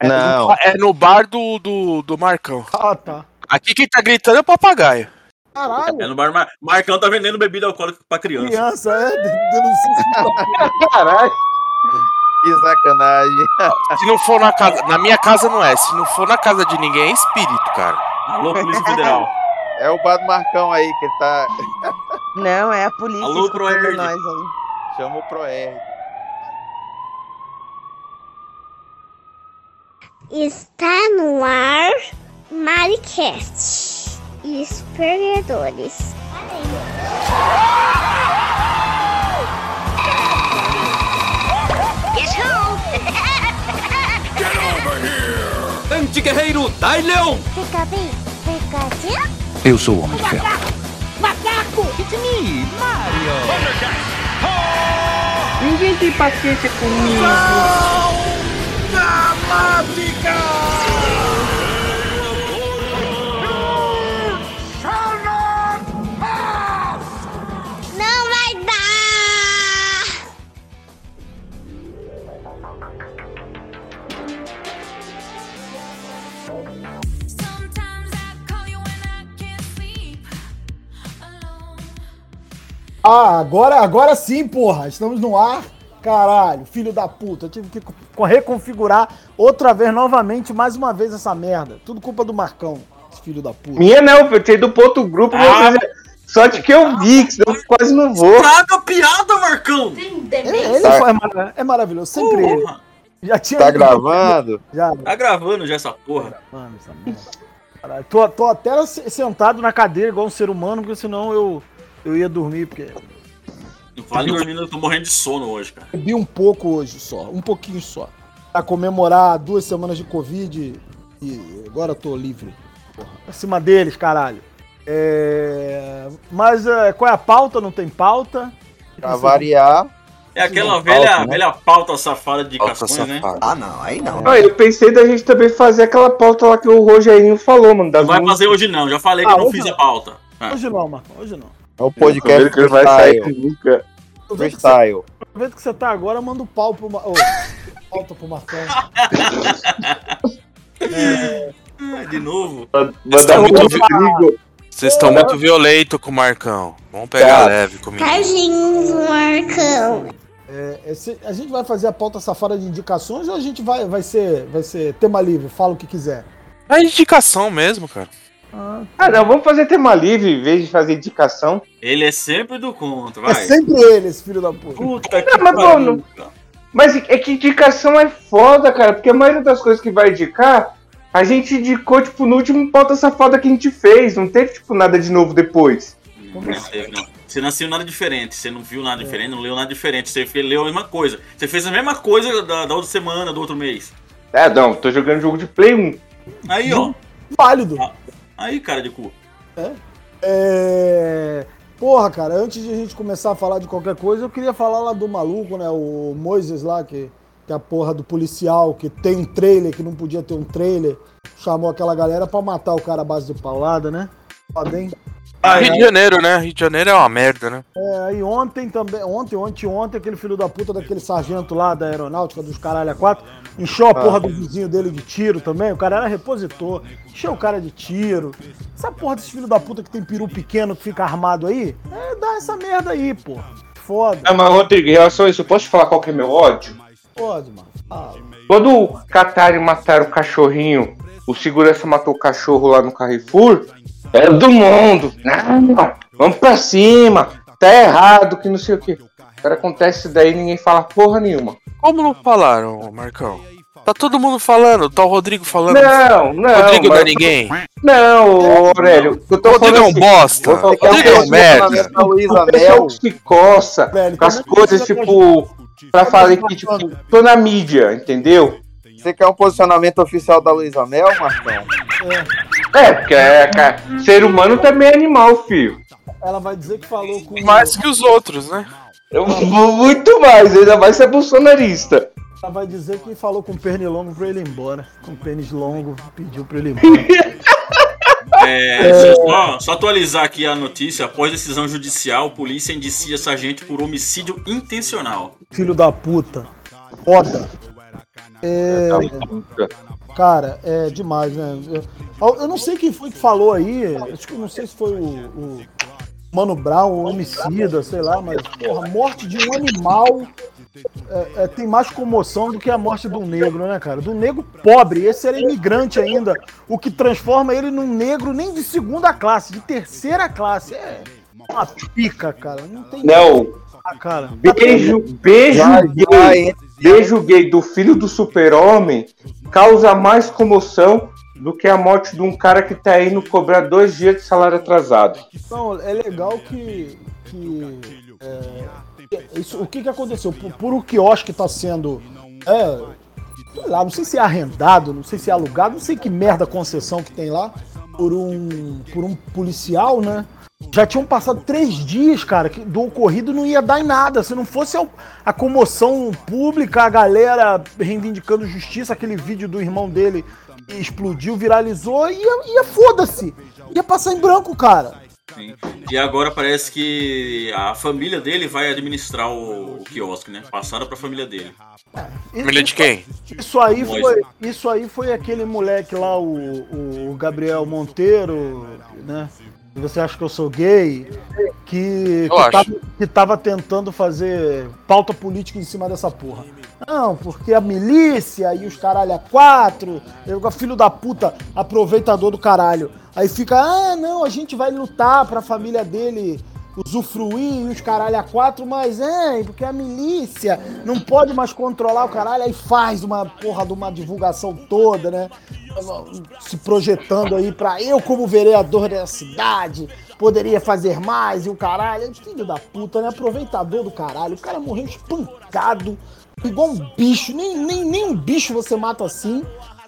É Não. no- É no bar do, do, do Marcão. Ah, tá. Aqui quem tá gritando é o papagaio. Caralho. É no bar Mar... Marcão tá vendendo bebida alcoólica pra criança. Criança, é. Denuncia. Caralho. Que sacanagem. Se não for na casa. Na minha casa não é. Se não for na casa de ninguém, é espírito, cara. Alô, Polícia Federal. É o bar do Marcão aí que ele tá. Não, é a polícia Alô, Proerd. nós aí. Chama o Proerd. Está no ar Maricast. Esperadores. Anti-guerreiro, Dai Leão! Fica bem, Pikachu. Eu sou o Homem de Ferro. Ninguém tem paciência comigo. Não vai dar! Sometimes I call you when I can't sleep alone. Ah, agora, agora sim, porra. Estamos no ar. Caralho, filho da puta. Eu tive que co- reconfigurar outra vez, novamente, mais uma vez essa merda. Tudo culpa do Marcão, esse filho da puta. Minha não, eu tirei do ponto grupo. Ah. fazer- Sorte que eu vi, que senão eu quase não vou. Traga piada, Marcão! Ele, ele foi- é, mara- é maravilhoso, sempre ele. Já tinha Tá gravando? Já, tá gravando já essa porra. mano, essa merda. Caralho, tô, tô até se- sentado na cadeira igual um ser humano, porque senão eu, eu ia dormir, porque Não fale dormindo, eu tô morrendo de sono hoje, cara. bebi um pouco hoje só, um pouquinho só. Pra comemorar duas semanas de Covid e agora eu tô livre. Porra, acima deles, caralho. É... Mas é, qual é a pauta? Não tem pauta? Pra variar. É aquela velha, pauta, né? velha pauta safada de Pauta né? Ah, não, aí não. Ah, eu pensei da gente também fazer aquela pauta lá que o Rogerinho falou, mano. Não vai músicas. fazer hoje não, já falei que Ah, eu não fiz não. a pauta. Ah. Hoje não, Marcão, hoje não. É o podcast que não vai sair nunca. Freestyle. tô vendo que você tá agora, manda o pau pro Marcão. pauta pro Marcão. Ah, de novo. Tá um muito Rodrigo. Vocês estão muito violentos com o Marcão. Vamos pegar Cara. leve comigo. Carlinhos Marcão. É, é, a gente vai fazer a pauta safada de indicações ou a gente vai, vai, ser, vai ser tema livre, fala o que quiser? É indicação mesmo, cara. Ah, não, vamos fazer tema livre em vez de fazer indicação. Ele é sempre do contra, É vai. sempre ele, esse filho da puta. Puta que Não, mas, pariu, mano, cara. Mas é que indicação é foda, cara, porque a maioria das coisas que vai indicar, a gente indicou, tipo, no último pauta safada que a gente fez. Não teve, tipo, nada de novo depois. Não teve, não. Você não assistiu nada diferente, você não viu nada diferente, não leu nada diferente, você leu a mesma coisa. Você fez a mesma coisa da, da outra semana, do outro mês. É, não, tô jogando jogo de Play 1. Aí, ó. Válido. Aí, cara de cu. É... Porra, cara, antes de a gente começar a falar de qualquer coisa, eu queria falar lá do maluco, né? O Moises lá, que, que é a porra do policial, que tem um trailer, que não podia ter um trailer. Chamou aquela galera pra matar o cara à base de paulada, né? Foda, hein? Rio de Janeiro, né? Rio de Janeiro é uma merda, né? É, aí ontem também, ontem, ontem, ontem, aquele filho da puta daquele sargento lá da aeronáutica dos caralho a quatro, encheu a porra do vizinho dele de tiro também, o cara era repositor, encheu o cara de tiro. Essa porra desse filho da puta que tem peru pequeno que fica armado aí, é, dá essa merda aí, porra. Foda, Ah, mas, Rodrigo, em relação a isso, eu posso te falar qual que é meu ódio? pode, mano. Fala. Quando cataram e mataram o cachorrinho, o segurança matou o cachorro lá no Carrefour, era do mundo. Não, vamos pra cima, tá errado, que não sei o que. Cara, acontece isso daí ninguém fala porra nenhuma. Como não falaram, Marcão? Tá todo mundo falando, tá o Rodrigo falando. Não, não. Rodrigo não é ninguém. Não, ô, Aurélio. Eu tô Rodrigo é um assim, bosta. Rodrigo é um merda. da Luísa o pessoal Mel. que se coça Velho, com as é coisas, tipo, pra falar que, tipo, tô na mídia, entendeu? Você quer um posicionamento oficial da Luísa Mel, Marcão? É, porque é, cara, ser humano também é animal, filho. Ela vai dizer que falou com. Mais que os outros, né? Eu muito mais, ainda mais ser bolsonarista. Ela vai dizer que falou com o pernilongo pra ele ir embora. Com o pênis longo, pediu pra ele ir embora. É, Só, só atualizar aqui a notícia. Após decisão judicial, polícia indicia sargento por homicídio intencional. filho da puta. Foda. É, Puta. Cara, é demais, né? Eu, eu não sei quem foi que falou aí, acho que eu não sei se foi o, o Mano Brown, o homicida, sei lá, mas, porra, a morte de um animal é, é, tem mais comoção do que a morte do negro, né, cara? Do negro pobre, esse era imigrante ainda, o que transforma ele num negro nem de segunda classe, de terceira classe. É uma pica, cara. Não tem Não, Ah, cara. beijo, beijo Já, já? Beijo gay do filho do super-homem causa mais comoção do que a morte de um cara que tá indo cobrar dois dias de salário atrasado. Não, é legal que. que é, isso, o que, que aconteceu? Por, por o quiosque tá sendo. É, lá, não sei se é arrendado, não sei se é alugado, não sei que merda concessão que tem lá, por um, por um policial, né? Já tinham passado três dias, cara, que do ocorrido não ia dar em nada. Se não fosse a, a comoção pública, a galera reivindicando justiça, aquele vídeo do irmão dele explodiu, viralizou, ia, ia foda-se. Ia passar em branco, cara. Sim. E agora parece que a família dele vai administrar o, o quiosque, né? Passaram pra família dele. Família de quem? Isso aí foi, isso aí foi aquele moleque lá, o, o Gabriel Monteiro, né? Você acha que eu sou gay? Que, que, tava, que tava tentando fazer pauta política em cima dessa porra. Não, porque a milícia e os caralho a quatro, eu, filho da puta, aproveitador do caralho. Aí fica, ah, não, a gente vai lutar pra família dele usufruir e os caralho a quatro, mas é, porque a milícia não pode mais controlar o caralho, aí faz uma porra de uma divulgação toda, né? Se projetando aí pra eu, como vereador da cidade, poderia fazer mais e o caralho. Filho da puta, né? Aproveitador do caralho. O cara morreu espancado, igual um bicho. Nem, nem, nem um bicho você mata assim.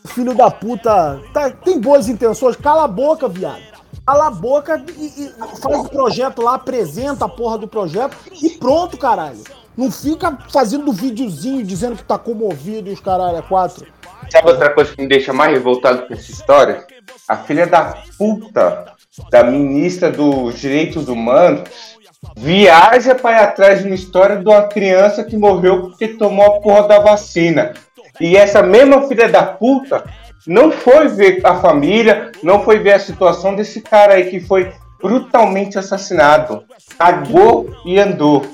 Filho da puta tá- tem boas intenções. Cala a boca, viado. Cala a boca e, e faz o projeto lá, apresenta a porra do projeto e pronto, caralho. Não fica fazendo videozinho dizendo que tá comovido e os caralho é quatro. Sabe outra coisa que me deixa mais revoltado com essa história? A filha da puta da ministra dos Direitos Humanos viaja para ir atrás de uma história de uma criança que morreu porque tomou a porra da vacina. E essa mesma filha da puta não foi ver a família, não foi ver a situação desse cara aí que foi brutalmente assassinado. Cagou e andou.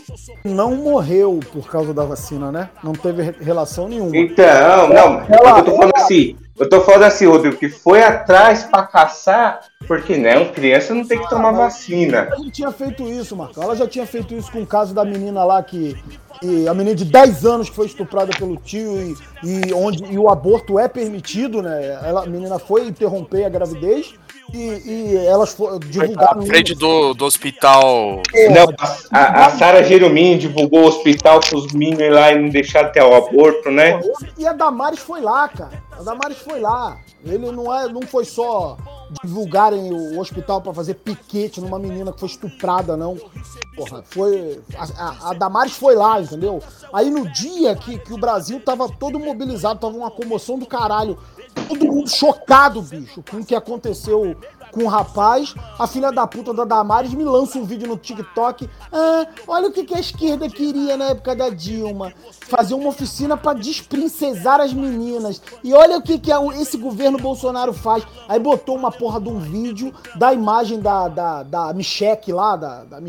Não morreu por causa da vacina, né? Não teve re- relação nenhuma. Então, não, eu tô falando assim, eu tô falando assim, Rodrigo, que foi atrás pra caçar, porque não, criança não tem que tomar vacina. Ela já tinha feito isso, Marcão. Ela já tinha feito isso com o caso da menina lá que. que a menina de 10 anos que foi estuprada pelo tio e, e onde e o aborto é permitido, né? Ela, a menina foi interromper a gravidez e, e elas fo- divulgaram. Na frente do, do hospital. Não, a, a Sara Jeromini divulgou o hospital pros meninos lá e não deixaram até o aborto, né? E a Damares foi lá, cara. A Damares foi lá. Ele não, é, não foi só divulgarem o hospital pra fazer piquete numa menina que foi estuprada, não. Porra, foi. A, a, a Damares foi lá, entendeu? Aí no dia que, que o Brasil tava todo mobilizado, tava uma comoção do caralho. Todo mundo chocado, bicho, com o que aconteceu com o rapaz. A filha da puta da Damares me lança um vídeo no TikTok. Ah, olha o que, a esquerda queria na época da Dilma. Fazer uma oficina pra desprincesar as meninas. E olha o que, que esse governo Bolsonaro faz. Aí botou uma porra de um vídeo da imagem da, da, da Michelle lá, da, da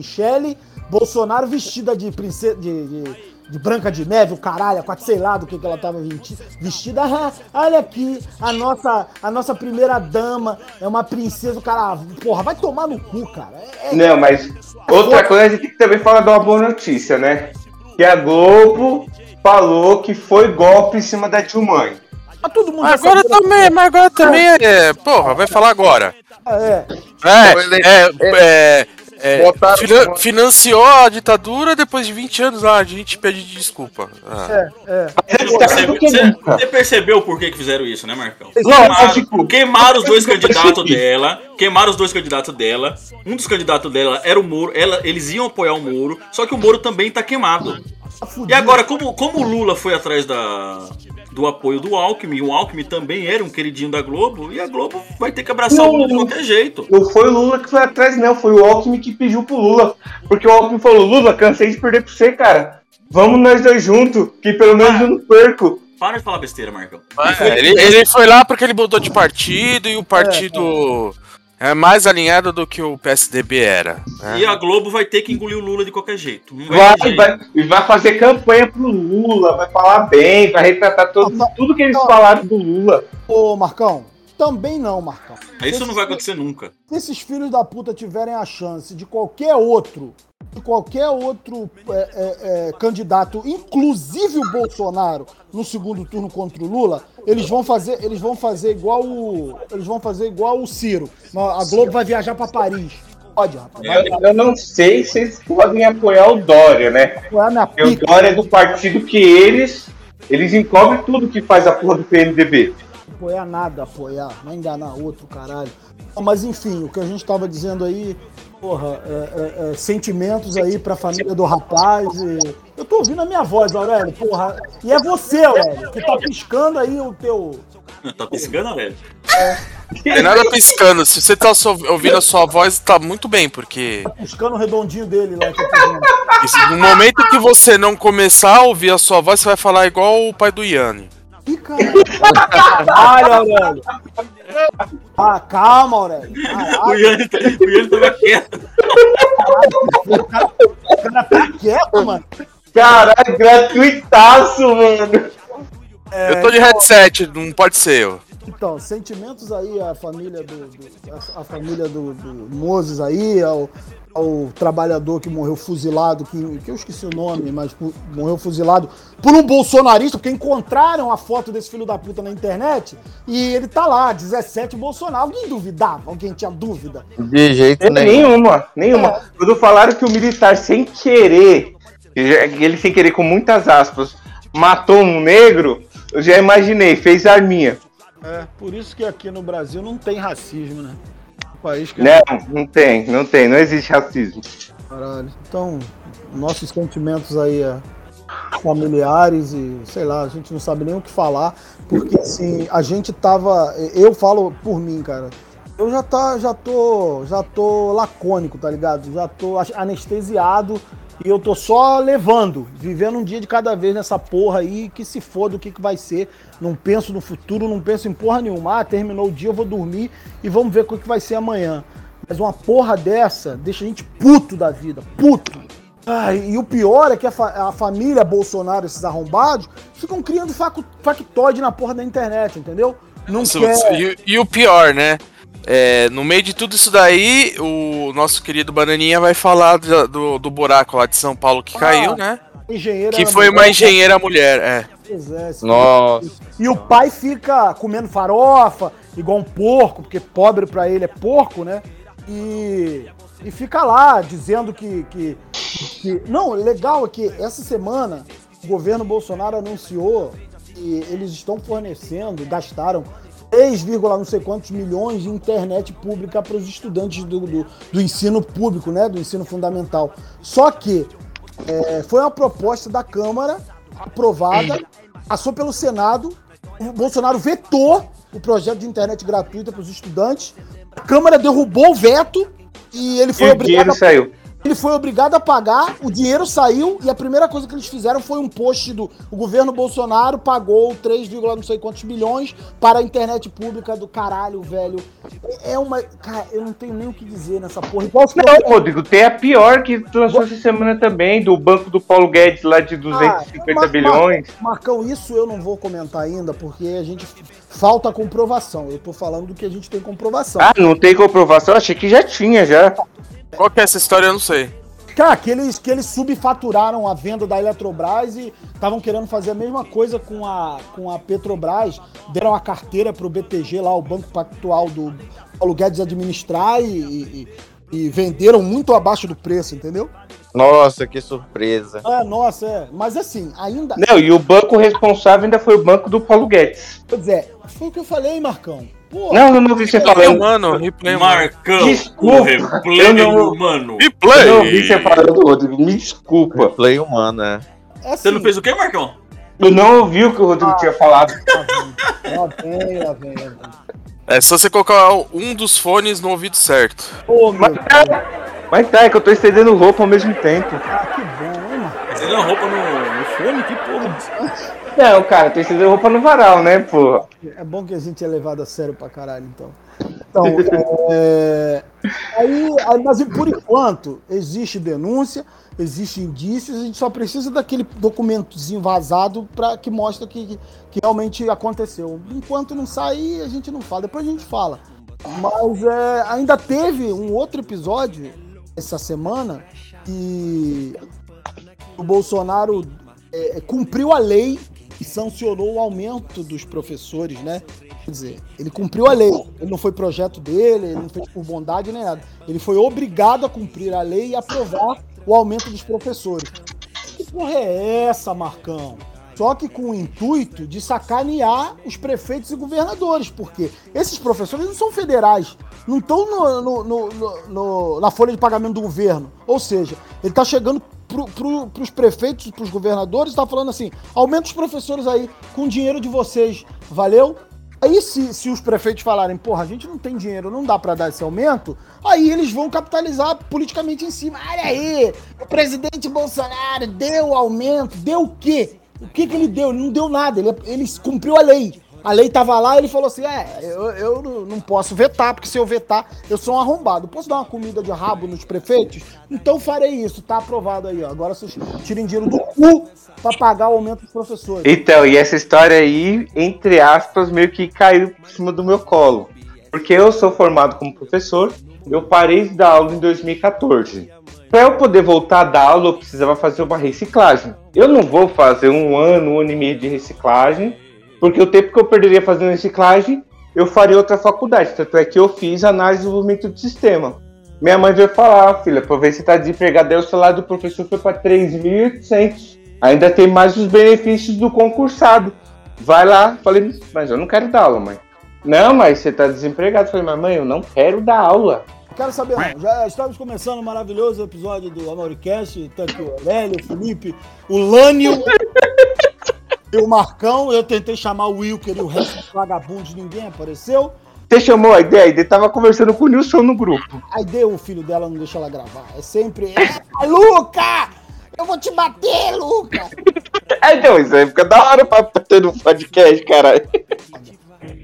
Bolsonaro vestida de princesa. de- de- de Branca de Neve, o caralho, a quatro, sei lá do que, que ela tava vesti- vestida. Ah, olha aqui, a nossa, a nossa primeira dama é uma princesa, o cara, porra, vai tomar no cu, cara. É- é- Não, mas outra coisa a gente tem que também falar de uma boa notícia, né? Que a Globo falou que foi golpe em cima da Dilma. mas todo mundo Agora também, mas agora também é. Porra, vai falar agora. É, É, é, é, é, Botaram- finan- financiou a ditadura depois de 20 anos lá, a gente pede desculpa. Ah. é, é. Você tá Você, percebeu por que, que fizeram isso, né, Marcão? Não, Queimaram, tipo, queimaram os dois eu percebi. candidatos dela. Queimaram os dois candidatos dela. Um dos candidatos dela era o Moro. Ela, eles iam apoiar o Moro. Só que o Moro também tá queimado. Tá E agora, como, como o Lula foi atrás da, do apoio do Alckmin, o Alckmin também era um queridinho da Globo, e a Globo vai ter que abraçar o Lula de qualquer jeito. Não foi o Lula que foi atrás, não. Foi o Alckmin que pediu pro Lula. Porque o Alckmin falou, Lula, cansei de perder pra você, cara. Vamos nós dois juntos, que pelo menos eu não perco. Para de falar besteira, Marcão. É, ele, ele foi lá porque ele mudou de partido e o partido é, mais alinhado do que o PSDB era. né? E a Globo vai ter que engolir o Lula de qualquer jeito. Vai, Vai, vai, e vai fazer campanha pro Lula, vai falar bem, vai retratar todo, tudo que eles falaram do Lula. Ô, Marcão, também não, Marcão. Isso não vai acontecer nunca. Se esses filhos da puta tiverem a chance de qualquer outro, de qualquer outro é, é, é, candidato, inclusive o Bolsonaro, no segundo turno contra o Lula, eles vão fazer, eles vão fazer igual o, eles vão fazer igual o Ciro. A Globo vai viajar pra Paris. Pode, rapaz. Eu, eu não sei se eles podem apoiar o Dória, né? Porque o. Dória é do partido que eles. Eles encobrem tudo que faz a porra do PMDB. Apoiar nada, apoiar, não enganar outro, caralho. Mas enfim, o que a gente tava dizendo aí, porra, é, é, é, sentimentos aí pra família do rapaz. e- Eu tô ouvindo a minha voz, Aurélio, porra. E é você, Aurélio, que tá piscando aí o teu. Tá piscando, velho? Tem nada piscando. Se você tá ouvindo a sua voz, tá muito bem, porque Tá piscando o redondinho dele lá que eu tô vendo. isso- no momento que você não começar a ouvir a sua voz, você vai falar igual o pai do Yanni. Ih, caralho. Caralho, Aurélio. Ah, calma, Aurélio. O Yanni, tá- tava quieto. o cara, o cara tá quieto, mano. Caralho, gratuitaço, mano. Eu tô de headset, não pode ser eu. Então, sentimentos aí à família do, do- a, a família do, do Moses aí, ao, ao trabalhador que morreu fuzilado, que, que eu esqueci o nome, mas fu- morreu fuzilado por um bolsonarista, porque encontraram a foto desse filho da puta na internet e ele tá lá, 17 Bolsonaro. Alguém duvidava? Alguém tinha dúvida? De jeito nenhum. Nenhuma, nenhuma. Quando falaram que o militar sem querer, ele sem querer com muitas aspas, matou um negro, eu já imaginei, fez arminha. É, por isso que aqui no Brasil não tem racismo, né? Um país que Não, não tem, não tem, não existe racismo. Caralho. Então, nossos sentimentos aí a familiares e sei lá, a gente não sabe nem o que falar, porque assim, a gente tava, eu falo por mim, cara. Eu já tá, já tô, já tô lacônico, tá ligado? Já tô anestesiado e eu tô só levando, vivendo um dia de cada vez nessa porra aí, que se foda o que que vai ser. Não penso no futuro, não penso em porra nenhuma. Ah, terminou o dia, eu vou dormir e vamos ver o que que vai ser amanhã. Mas uma porra dessa deixa a gente puto da vida, puto. Ai, e o pior é que a, fa- a família Bolsonaro, esses arrombados, ficam criando factoide na porra da internet, entendeu? Não Isso- quer. E, e o pior, né? É, no meio de tudo isso daí, o nosso querido Bananinha vai falar do, do, do buraco lá de São Paulo que Ah, caiu, né? Engenheira Que foi uma engenheira mulher, é. Esse- Nossa. E o pai fica comendo farofa, igual um porco, porque pobre pra ele é porco, né? E, e fica lá dizendo que, que, que. Não, legal é que essa semana o governo Bolsonaro anunciou que eles estão fornecendo, gastaram 3, não sei quantos milhões de internet pública para os estudantes do, do, do ensino público, né? Do ensino fundamental. Só que é, foi uma proposta da Câmara aprovada, passou pelo Senado, o Bolsonaro vetou o projeto de internet gratuita para os estudantes, a Câmara derrubou o veto e ele foi E o obrigado dinheiro a saiu. Ele foi obrigado a pagar, o dinheiro saiu e a primeira coisa que eles fizeram foi um post do o governo Bolsonaro pagou 3, não sei quantos milhões para a internet pública do caralho, velho. É uma, cara, eu não tenho nem o que dizer nessa porra. Os Não, Rodrigo, tem a pior que lançou essa semana também, do banco do Paulo Guedes lá de 250 Ah, Mar- bilhões. Mar- Marcão, isso eu não vou comentar ainda porque a gente falta comprovação. Eu tô falando do que a gente tem comprovação. Ah, não tem comprovação? Achei que já tinha, já. Qual que é essa história? Eu não sei. Cara, que eles, que eles subfaturaram a venda da Eletrobras e estavam querendo fazer a mesma coisa com a, com a Petrobras. Deram a carteira pro BTG lá, o Banco Pactual do Paulo Guedes administrar e, e- e venderam muito abaixo do preço, entendeu? Nossa, que surpresa. É, nossa, é. Mas assim, ainda. Não, e o banco responsável ainda foi o banco do Paulo Guedes. Pois é, foi o que eu falei, Marcão. Pô, Não, eu não ouvi você Replay falando. humano, replay humano. Marcão, Desculpa, replay não- humano. Replay! Eu não ouvi você falando, Rodrigo. Me desculpa. Play humano, é. é assim, Você não fez o quê, Marcão? Eu não ouvi o que o Rodrigo tinha falado. Lá vem, lá vem, lá vem. É só você colocar um dos fones no ouvido certo. Ô, meu Deus, Mas tá, é que eu tô estendendo roupa ao mesmo tempo. ah, que bom, deu uma roupa no, no fone? Que porra. Não, cara, tem que estender roupa no varal, né, porra? É bom que a gente é levado a sério pra caralho, então. Então, é... aí, mas por enquanto, existe denúncia, existe indícios, a gente só precisa daquele documentozinho vazado para que mostra que, que realmente aconteceu. Enquanto não sair, a gente não fala, depois a gente fala. Mas é, ainda teve um outro episódio essa semana que o Bolsonaro é, cumpriu a lei e sancionou o aumento dos professores, né? Quer dizer, ele cumpriu a lei. Ele não foi projeto dele, ele não fez por bondade nem nada. Ele foi obrigado a cumprir a lei e aprovar o aumento dos professores. Que porra é essa, Marcão? Só que com o intuito de sacanear os prefeitos e governadores, porque esses professores não são federais, não estão no- no- no- na folha de pagamento do governo. Ou seja, ele está chegando para os prefeitos para os governadores, está falando assim: aumenta os professores aí com dinheiro de vocês, valeu? Aí, se, se os prefeitos falarem, porra, a gente não tem dinheiro, não dá pra dar esse aumento, aí eles vão capitalizar politicamente em cima. Olha aí, o presidente Bolsonaro deu aumento, deu o quê? O que, que ele deu? Ele não deu nada, ele, ele cumpriu a lei. A lei tava lá ele falou assim: é, eu, eu não- não posso vetar, porque se eu vetar, eu sou um arrombado. Posso dar uma comida de rabo nos prefeitos? Então farei isso, tá aprovado aí, ó. Agora vocês tirem dinheiro do cu pra pagar o aumento dos professores. Então, e essa história aí, entre aspas, meio que caiu por cima do meu colo. Porque eu sou formado como professor, eu parei de dar aula em 2014. Para eu poder voltar a dar aula, eu precisava fazer uma reciclagem. Eu não vou fazer um ano, um ano e meio de reciclagem, porque o tempo que eu perderia fazendo reciclagem, eu faria outra faculdade. Tanto é que eu fiz análise e desenvolvimento de sistema. Minha mãe veio falar, "Ah, filha, pra ver se tá desempregado, aí o salário do professor foi para 3.800. Ainda tem mais os benefícios do concursado. Vai lá, falei, mas eu não quero dar aula, mãe. Não, mas você tá desempregado. Falei, mas mãe, eu não quero dar aula. Quero saber, não. Já estamos começando o maravilhoso episódio do Amoricast. Tá aqui o Aurélio, o Felipe, o Lânio e o Marcão. Eu tentei chamar o Wilker e o resto dos vagabundos, ninguém apareceu. Você chamou a ideia? Ele tava conversando com o Nilson no grupo. Aí deu o filho dela, não deixa ela gravar. É sempre. Ah, Luca! Eu vou te bater, Luca! É, então, isso aí fica da hora pra ter no podcast, caralho.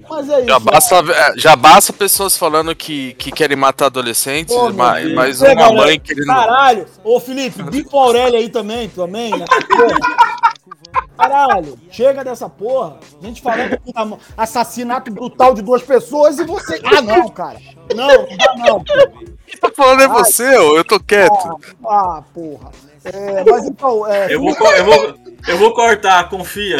Mas é isso. Já basta, é, já basta pessoas falando que, que querem matar adolescentes, Ô, meu mais, Deus. mais Chega, uma Aurélio. mãe querendo. Caralho! Ô, Felipe, bipa o Aurélio aí também, também, né? Caralho, chega dessa porra. A gente falando que tá- assassinato brutal de duas pessoas e você. Ah, não, cara. Não, não dá não. Quem tá falando é você, ô, eu tô quieto. Ah, porra. É, mas então, é. Eu vou, eu vou, eu vou cortar, confia.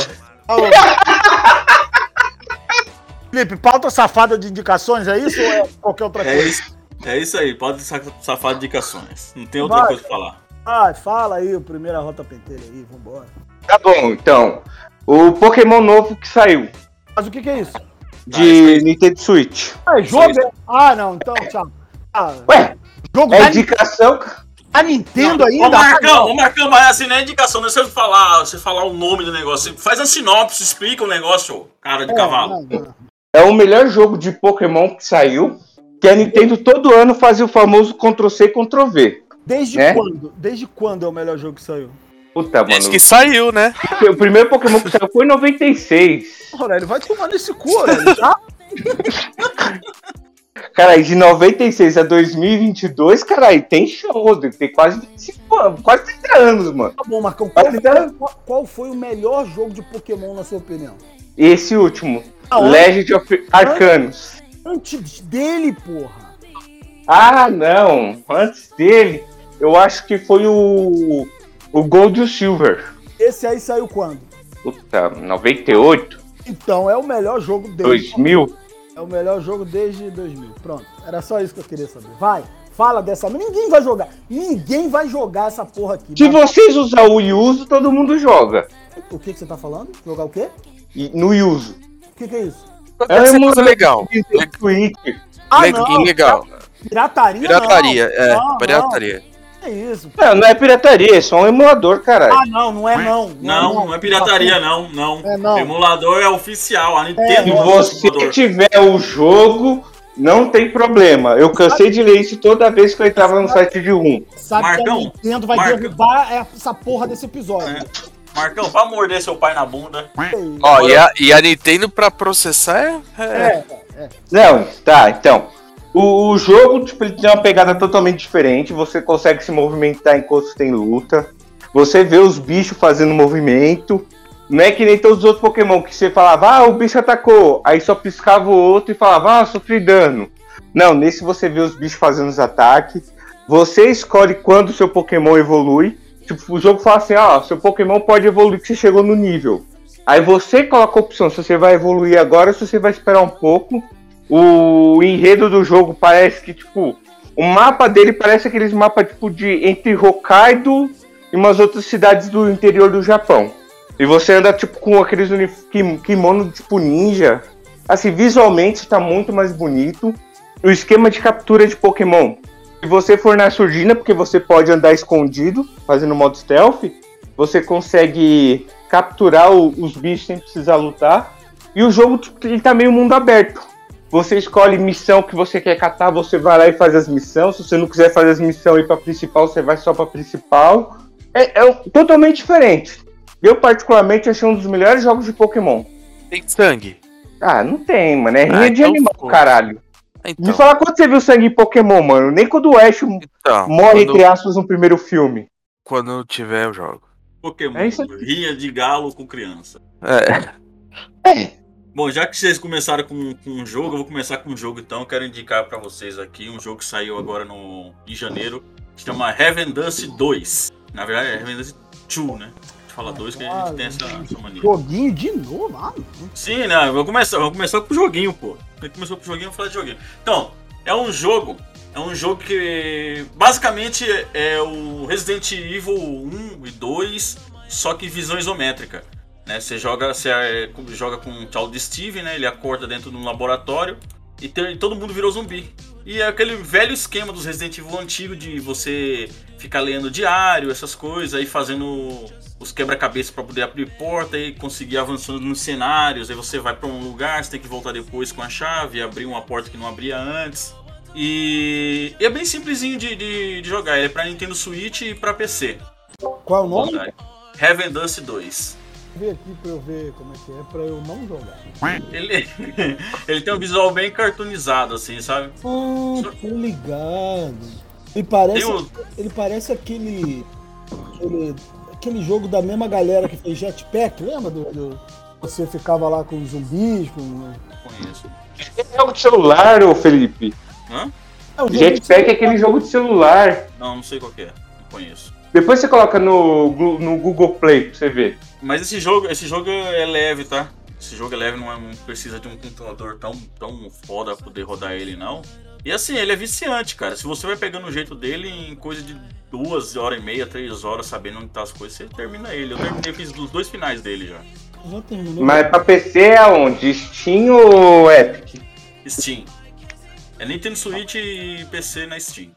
Felipe, pauta safada de indicações, é isso ou é qualquer outra É coisa? isso, é isso aí, pode sa- safar de indicações. Não tem outra Vai. coisa pra falar. Ah, fala aí, o primeiro rota pentelha aí, vambora. Tá bom, então. O Pokémon novo que saiu Mas o que, que é isso? de Nintendo Switch. Ah, é jogo? é- Ah, não, então, tchau. Ah, Ué, jogo é da, indicação. da Nintendo ainda? Ô Marcão, ô Marcão, mas assim não é indicação, não é você falar, você falar o nome do negócio. Faz a sinopse, explica o negócio, cara de É, cavalo. não, não. É o melhor jogo de Pokémon que saiu. Que a Nintendo todo ano fazia o famoso Ctrl-C e Ctrl-V. Desde É? quando? Desde quando é o melhor jogo que saiu? Puta, mano. que saiu, né? O primeiro Pokémon que saiu foi em 96. Aurélio, vai tomar nesse cu, Aurélio, já? Cara, de 96 a 2022, caralho, tem show. Tem quase 25 anos, quase 30 anos, mano. Tá bom, Marcão. Qual, qual- qual foi o melhor jogo de Pokémon, na sua opinião? Esse último, Aonde? Legend of Arcanos. Antes dele, porra. Ah, não. Antes dele, eu acho que foi o. O Gold e o Silver. Esse aí saiu quando? Puta, 98, Então, é o melhor jogo desde... 2000. É o melhor jogo desde 2000. Pronto. Era só isso que eu queria saber. Vai. Fala dessa. Ninguém vai jogar. Ninguém vai jogar essa porra aqui. Se Mas- vocês usar o Yuzu, todo mundo joga. O que, que você tá falando? Jogar o quê? E, no Yuzu. O que, que é isso? Deve ser coisa emulador legal. Switch. Ah, não. legal. Pirataria, Pirataria, não. é, Não, pirataria. Não. É isso. Não, não é pirataria, é só um emulador, caralho. Ah, não. Não é não. Não, não é pirataria, não, não. É, não. Emulador é oficial, a Se Nintendo é, você tiver o jogo, não tem problema. Eu cansei de ler isso toda vez que eu entrava no site de um. Sabe que a Marcão, Nintendo vai Marcão. derrubar essa porra desse episódio. É. Marcão, vá morder seu pai na bunda. Ó, e a, e a Nintendo pra processar é. é- Não, tá, então. O, o jogo, tipo, ele tem uma pegada totalmente diferente. Você consegue se movimentar enquanto tem luta. Você vê os bichos fazendo movimento. Não é que nem todos os outros Pokémon que você falava, ah, o bicho atacou. Aí só piscava o outro e falava, ah, sofri dano. Não, nesse você vê os bichos fazendo os ataques. Você escolhe quando o seu Pokémon evolui. Tipo, o jogo fala assim, ó, seu Pokémon pode evoluir que você chegou no nível. Aí você coloca a opção se você vai evoluir agora ou se você vai esperar um pouco. O enredo do jogo parece que, tipo, o mapa dele parece aqueles mapas, tipo, de entre Hokkaido e umas outras cidades do interior do Japão. E você anda, tipo, com aqueles kimono, tipo, ninja. Assim, visualmente tá muito mais bonito. O esquema de captura de Pokémon. Se você for na surdina, porque você pode andar escondido, fazendo modo stealth, você consegue capturar o- os bichos sem precisar lutar. E o jogo, tipo, ele tá meio mundo aberto. Você escolhe missão que você quer catar, você vai lá e faz as missões. Se você não quiser fazer as missões e ir pra principal, você vai só pra principal. É, é um- totalmente diferente. Eu, particularmente, achei um dos melhores jogos de Pokémon. Tem sangue. Ah, não tem, mano. É Ah, rinha de então animal, caralho. Me Então, fala quando você viu sangue em Pokémon, mano. Nem quando o Ash então morre, quando, entre aspas, no primeiro filme. quando tiver o jogo. Pokémon, É rinha de galo com criança. É. Bom, já que vocês começaram com, com um jogo, eu vou começar com um jogo então. Eu quero indicar pra vocês aqui um jogo que saiu agora no, em janeiro, que chama Heaven Dance 2. Na verdade é Heaven Dance 2, né? A gente fala 2 que a gente tem essa, essa mania. Joguinho de novo, ah, Sim, né? Vou começar, vou começar com o joguinho, pô. Começou com o joguinho, vou falar de joguinho. Então, é um jogo. É um jogo que basicamente é o Resident Evil 1 e 2, só que visão isométrica. Né? Você joga, você é, joga com o tal de Steve, né? Ele acorda dentro de um laboratório e, e todo mundo virou zumbi. E é aquele velho esquema dos Resident Evil antigo de você ficar lendo diário, essas coisas, aí fazendo os quebra-cabeças para poder abrir porta e conseguir avançando nos cenários. Aí você vai para um lugar, você tem que voltar depois com a chave, abrir uma porta que não abria antes. E, e é bem simplesinho de, de, de jogar. Ele é para Nintendo Switch e para PC. Qual é o nome? Heaven Dance 2. Vê aqui pra eu ver como é que é, pra eu não jogar. Ele, ele tem um visual bem cartoonizado, assim, sabe? Ah, tô ligado. Ele parece, o- ele parece aquele, aquele. aquele jogo da mesma galera que fez Jetpack, lembra? Do, do- você ficava lá com zumbis, com. Conheço. É jogo de celular, ô Felipe. Hã? É, Jetpack é aquele jogo de celular. Não, não sei qual que é. Não conheço. Depois você coloca no, no Google Play pra você ver. Mas esse jogo, esse jogo é leve, tá? Esse jogo é leve, não, é, não precisa de um computador tão, tão foda pra poder rodar ele, não. E assim, ele é viciante, cara. Se você vai pegando o jeito dele, em coisa de duas horas e meia, três horas, sabendo onde tá as coisas, você termina ele. Eu terminei, fiz os dois finais dele já. já terminou. Mas pra PC é aonde? Steam ou Epic? Steam. É Nintendo Switch e PC na Steam.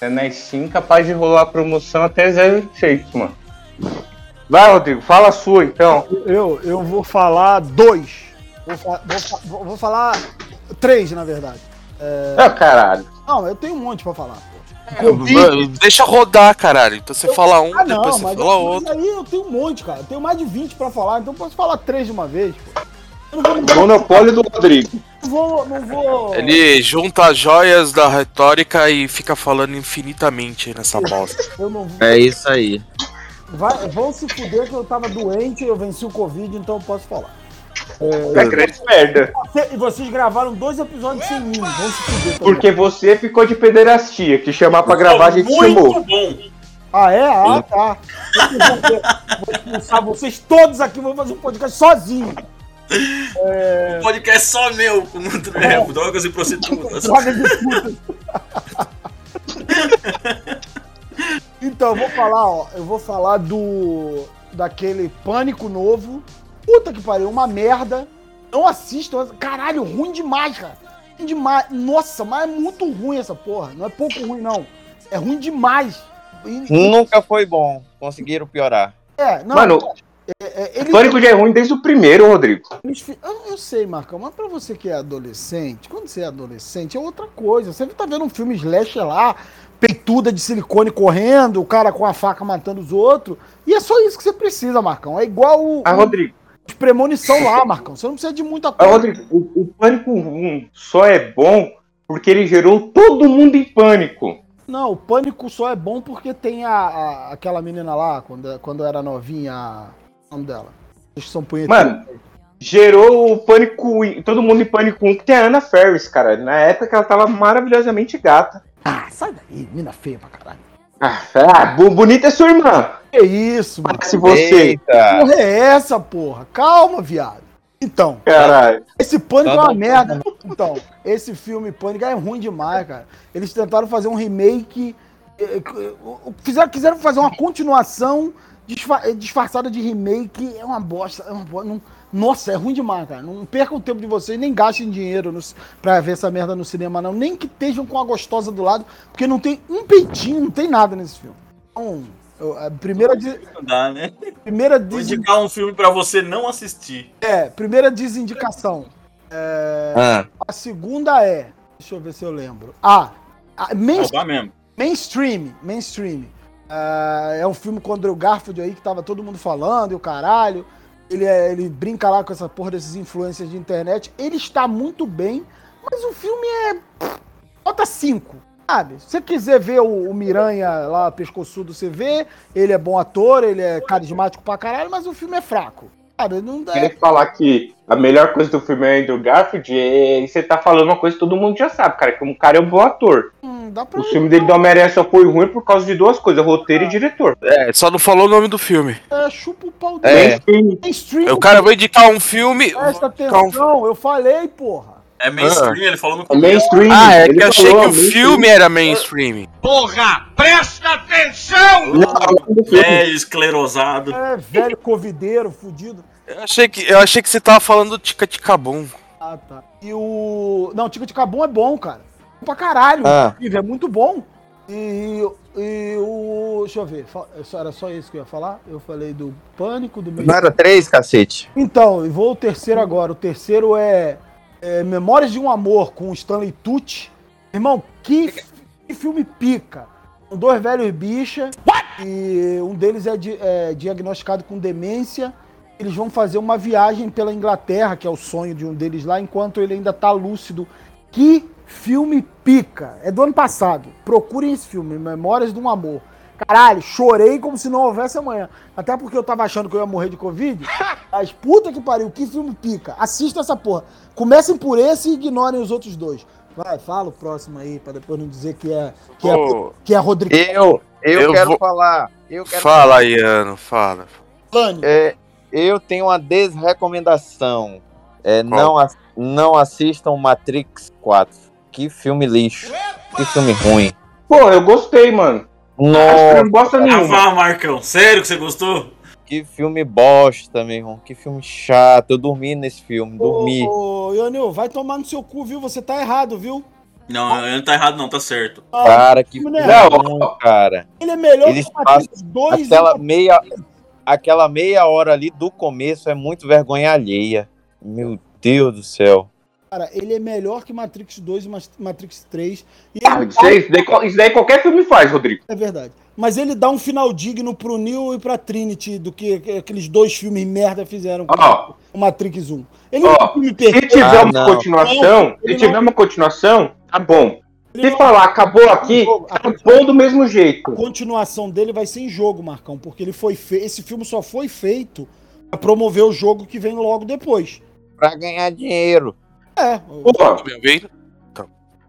É na Steam capaz de rolar a promoção até 0,6, mano. Vai, Rodrigo, fala a sua então. Eu, eu vou falar dois. Vou, fa- vou fa- vou- falar três, na verdade. Ah, caralho. Não, eu tenho um monte pra falar. pô. Deixa rodar, caralho. Então você fala um, Ah, depois não, você mas, fala mas outro. aí eu tenho um monte, cara. Eu tenho mais de 20 pra falar, então eu posso falar três de uma vez, pô. Eu Monopólio do Rodrigo. não vou, não vou. Ele junta as joias da retórica e fica falando infinitamente nessa bosta. Eu vou. É isso aí. Vai, vão se fuder que eu tava doente, eu venci o Covid, então eu posso falar. É grande merda. Você- e vocês gravaram dois episódios sem mim, vão se fuder também. Porque você ficou de pederastia, que chamar pra gravar a gente Muito chamou. bom! Ah, é? Ah, tá. Eu vou, expulsar vocês todos aqui, vou fazer um podcast sozinho. Um podcast só meu, com é, drogas e prostitutas. Droga de puta. Então, eu vou falar, ó. Eu vou falar do. Daquele pânico novo. Puta que pariu, uma merda. Não assistam. Caralho, ruim demais, cara. Ruim demais. Nossa, mas é muito ruim essa porra. Não é pouco ruim, não. É ruim demais. E- Nunca foi bom. Conseguiram piorar. É, não. Mano, é, é, eles Pânico já é ruim desde o primeiro, Rodrigo. Eu, eu sei, Marcão, mas pra você que é adolescente, quando você é adolescente é outra coisa. Você tá vendo um filme slasher lá, peituda de silicone correndo, o cara com a faca matando os outros, e é só isso que você precisa, Marcão. É igual o, Ah, Rodrigo. os premonição lá, Marcão. Você não precisa de muita Ah, coisa. Rodrigo, o, o Pânico 1 só é bom porque ele gerou todo mundo em pânico. Não, o pânico só é bom porque tem a, a- aquela menina lá, quando, quando era novinha, a- nome dela. Que são punheteiros. Mano, gerou o Pânico, todo mundo em Pânico 1, que tem a Ana Ferris, cara. Na época que ela tava maravilhosamente gata. Ah, sai daí, mina feia pra caralho. Ah, ah, bonita é sua irmã. Que isso, mano? Se você. Eita. porra é essa, porra? Calma, viado. Então, Caralho. esse Pânico é Tá uma bom. merda. Então, esse filme Pânico é ruim demais, cara. Eles tentaram fazer um remake. eh, eh, Fizeram, quiseram fazer uma continuação disfa- eh, disfarçada de remake. É uma bosta. É uma bosta não- nossa, é ruim demais, cara. Não percam o tempo de vocês, nem gastem dinheiro no, pra ver essa merda no cinema, não. Nem que estejam com a gostosa do lado, porque não tem um peitinho, não tem nada nesse filme. Então, eu- a primeira, de- Não dá, né? primeira Vou des- indicar um filme pra você não assistir. é, primeira desindicação. Ah, A segunda é. Deixa eu ver se eu lembro. Ah, a main- mesmo. mainstream. Mainstream. Ah, é um filme com o Andrew Garfield aí que tava todo mundo falando e o caralho. Ele, é- ele brinca lá com essa porra desses influencers de internet. Ele está muito bem, mas o filme é. Nota 5. Sabe? Se você quiser ver o, o Miranha lá, pescoçudo, você vê. Ele é bom ator, ele é carismático pra caralho, mas o filme é fraco. Sabe? Não dá. Queria falar que a melhor coisa do filme é Andrew Garfield e você tá falando uma coisa que todo mundo já sabe, cara, que um cara é um bom ator. Hum, dá pra O filme dele do Homem-Aranha só foi ruim por causa de duas coisas, roteiro e diretor. É, só não falou o nome do filme. É, chupa o pau É. dele. Mainstream. O cara vai indicar um filme. Presta indicar um- atenção, eu falei, porra. É mainstream, ele falou no É começo. mainstream. Ah, é ele que eu achei que o mainstream. filme era mainstream. É esclerosado. É, velho covideiro, fudido. Eu achei que, eu achei que você tava falando do Tica Ticabum. Ah, tá. E o. Não, Tica Tica Bom é bom, cara. Pra caralho. Ah. inclusive, É muito bom. E, e o. Deixa eu ver. Era só isso que eu ia falar? Eu falei do pânico, do não era três, cacete? Então, vou o terceiro agora. O terceiro é, é Memórias de um Amor com Stanley Tucci. Irmão, que, que filme pica. São dois velhos bicha e um deles é, di- é diagnosticado com demência. Eles vão fazer uma viagem pela Inglaterra, que é o sonho de um deles lá, enquanto ele ainda tá lúcido. Que filme pica. É do ano passado. Procurem esse filme, Memórias de um Amor. Caralho, chorei como se não houvesse amanhã. Até porque eu tava achando que eu ia morrer de Covid. Mas puta que pariu, que filme pica. Assista essa porra. Comecem por esse e ignorem os outros dois. Vai, fala o próximo aí, pra depois não dizer que é, que é, Ô, que é Rodrigo Eu, eu, Eu quero vou- falar. Eu quero fala, Iano, fala. É, eu tenho uma desrecomendação. É, não, não assistam Matrix 4. Que filme lixo. Que filme ruim. Pô, eu gostei, mano. Nossa, não bosta Ah, nenhuma. vá, Marcão. Sério que você gostou? que filme bosta, meu irmão. Que filme chato. Eu dormi nesse filme. Dormi. Ô, ô, Ionil, vai tomar no seu cu, viu? Você tá errado, viu? Não, ele não tá errado, não, tá certo. Ah, Cara, que filme não é ruim, cara. Ele é melhor Eles que o Matrix 2 Aquela meia, aquela meia hora ali do começo é muito vergonha alheia. Meu Deus do céu. Cara, ele é melhor que Matrix 2 e Matrix 3. E Ah, isso, aí, isso, daí, isso daí qualquer filme faz, Rodrigo. É verdade. Mas ele dá um final digno pro Neo e pra Trinity do que aqueles dois filmes merda fizeram com Ó, o Matrix 1. Ele Ó, não é um filme se tiver Ah, uma não. continuação, Não, se tiver não- uma continuação, tá bom. Se falar acabou aqui, A tá bom do mesmo jeito. continuação dele vai ser em jogo, Marcão, porque ele foi fe... esse filme só foi feito pra promover o jogo que vem logo depois. Pra ganhar dinheiro. É, Bem feito?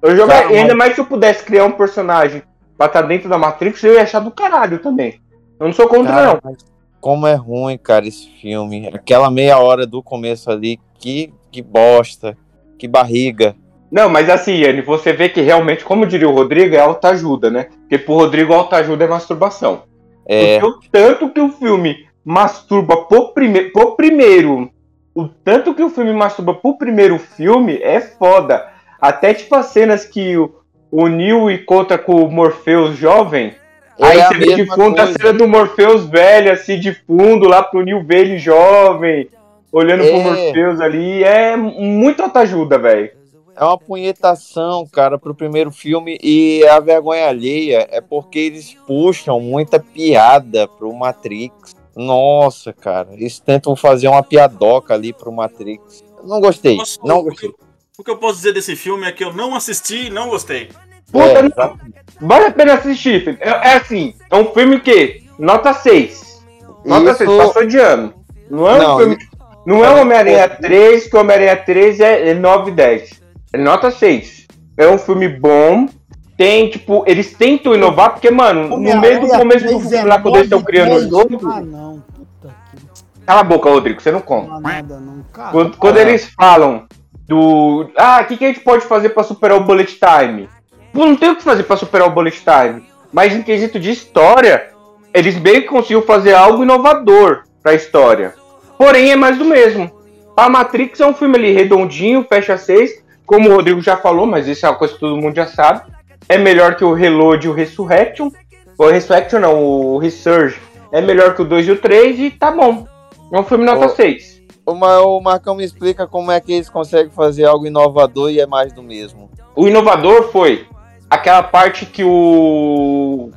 eu jogar, Cara, e ainda mais se eu pudesse criar um personagem pra estar dentro da Matrix, eu ia achar do caralho também. Eu não sou contra, Cara, não. como é ruim, cara, esse filme. Aquela meia hora do começo ali, que, que bosta. Que barriga. Não, mas assim, Yane, você vê que realmente, como diria o Rodrigo, é autoajuda, né? Porque pro Rodrigo, autoajuda é masturbação. É, Porque o tanto que o filme masturba pro, prime pro primeiro. O tanto que o filme masturba pro primeiro filme é foda. Até tipo as cenas que o, o Neo encontra com o Morpheus jovem. Aí É a você vê de mesma fundo a cena do Morpheus velho, assim, de fundo, lá pro ver ele jovem, olhando pro É. Morpheus ali. É muito autoajuda, velho. É uma punhetação, cara, pro primeiro filme e a vergonha alheia é porque eles puxam muita piada pro Matrix. Nossa, cara, eles tentam fazer uma piadoca ali pro Matrix. Não gostei, Posso- não o que gostei. eu- O que eu posso dizer desse filme é que eu não assisti e não gostei. Puta, É, não- exato. vale a pena assistir. filho. É, é assim, é um filme que nota 6. Nota Isso- 6, passou de ano. Não é um Não, filme. Não é o Homem-Aranha 3, que o Homem-Aranha 3 é, é 9 10. É nota 6. É um filme bom. Tem, tipo, eles tentam inovar, porque, mano, no meio do começo do filme lá, quando eles estão criando o jogo. Ah, não. Puta que. Cala a boca, Rodrigo, você não conta. Nada, não. Cara, Quando, quando eles falam do. Ah, o que, que a gente pode fazer pra superar o bullet time? Pô, não tem o que fazer pra superar o bullet time. Mas em quesito de história, eles bem que conseguiram fazer algo inovador pra história. Porém, é mais do mesmo. A Matrix é um filme ali redondinho, fecha seis, como o Rodrigo já falou, mas isso é uma coisa que todo mundo já sabe. É melhor que o Reload e o Resurrection. O Resurrection não, o Resurge. É melhor que o 2 e o 3 e tá bom. É um filme nota Ô. 6. O, o Marcão me explica como é que eles conseguem fazer algo inovador e é mais do mesmo. O inovador foi aquela parte que o.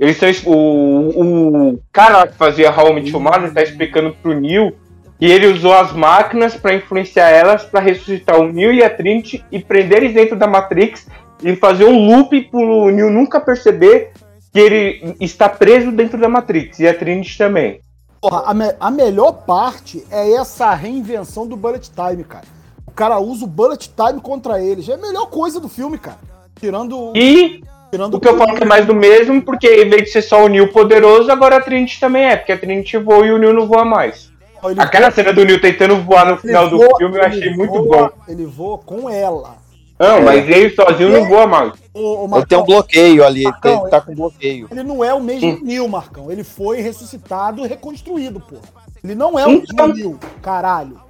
Eles estão. O, o cara que fazia How I Met Your Mother tá explicando pro Neil que ele usou as máquinas para influenciar elas para ressuscitar o Neil e a Trinity e prender eles dentro da Matrix e fazer um loop pro Neil nunca perceber que ele está preso dentro da Matrix e a Trinity também. Porra, a, me- a melhor parte é essa reinvenção do Bullet Time, cara. O cara usa o Bullet Time contra eles. É a melhor coisa do filme, cara. Tirando, E tirando o que eu falo que é mais do mesmo, porque em vez de ser só o Neil poderoso, agora a Trinity também é, porque a Trinity voa e o Neil não voa mais. Ele Aquela cena do Neil tentando voar no final do voa- filme eu achei muito voa- bom. Ele voa com ela. Não, mas ele sozinho não voa mais. O, o Ele tem um bloqueio ali, ele, Marcão, tem- ele tá com bloqueio. ele não é o mesmo Hum. Neil, Marcão. Ele foi ressuscitado e reconstruído, porra. Ele não é o Então- mesmo Neil, caralho.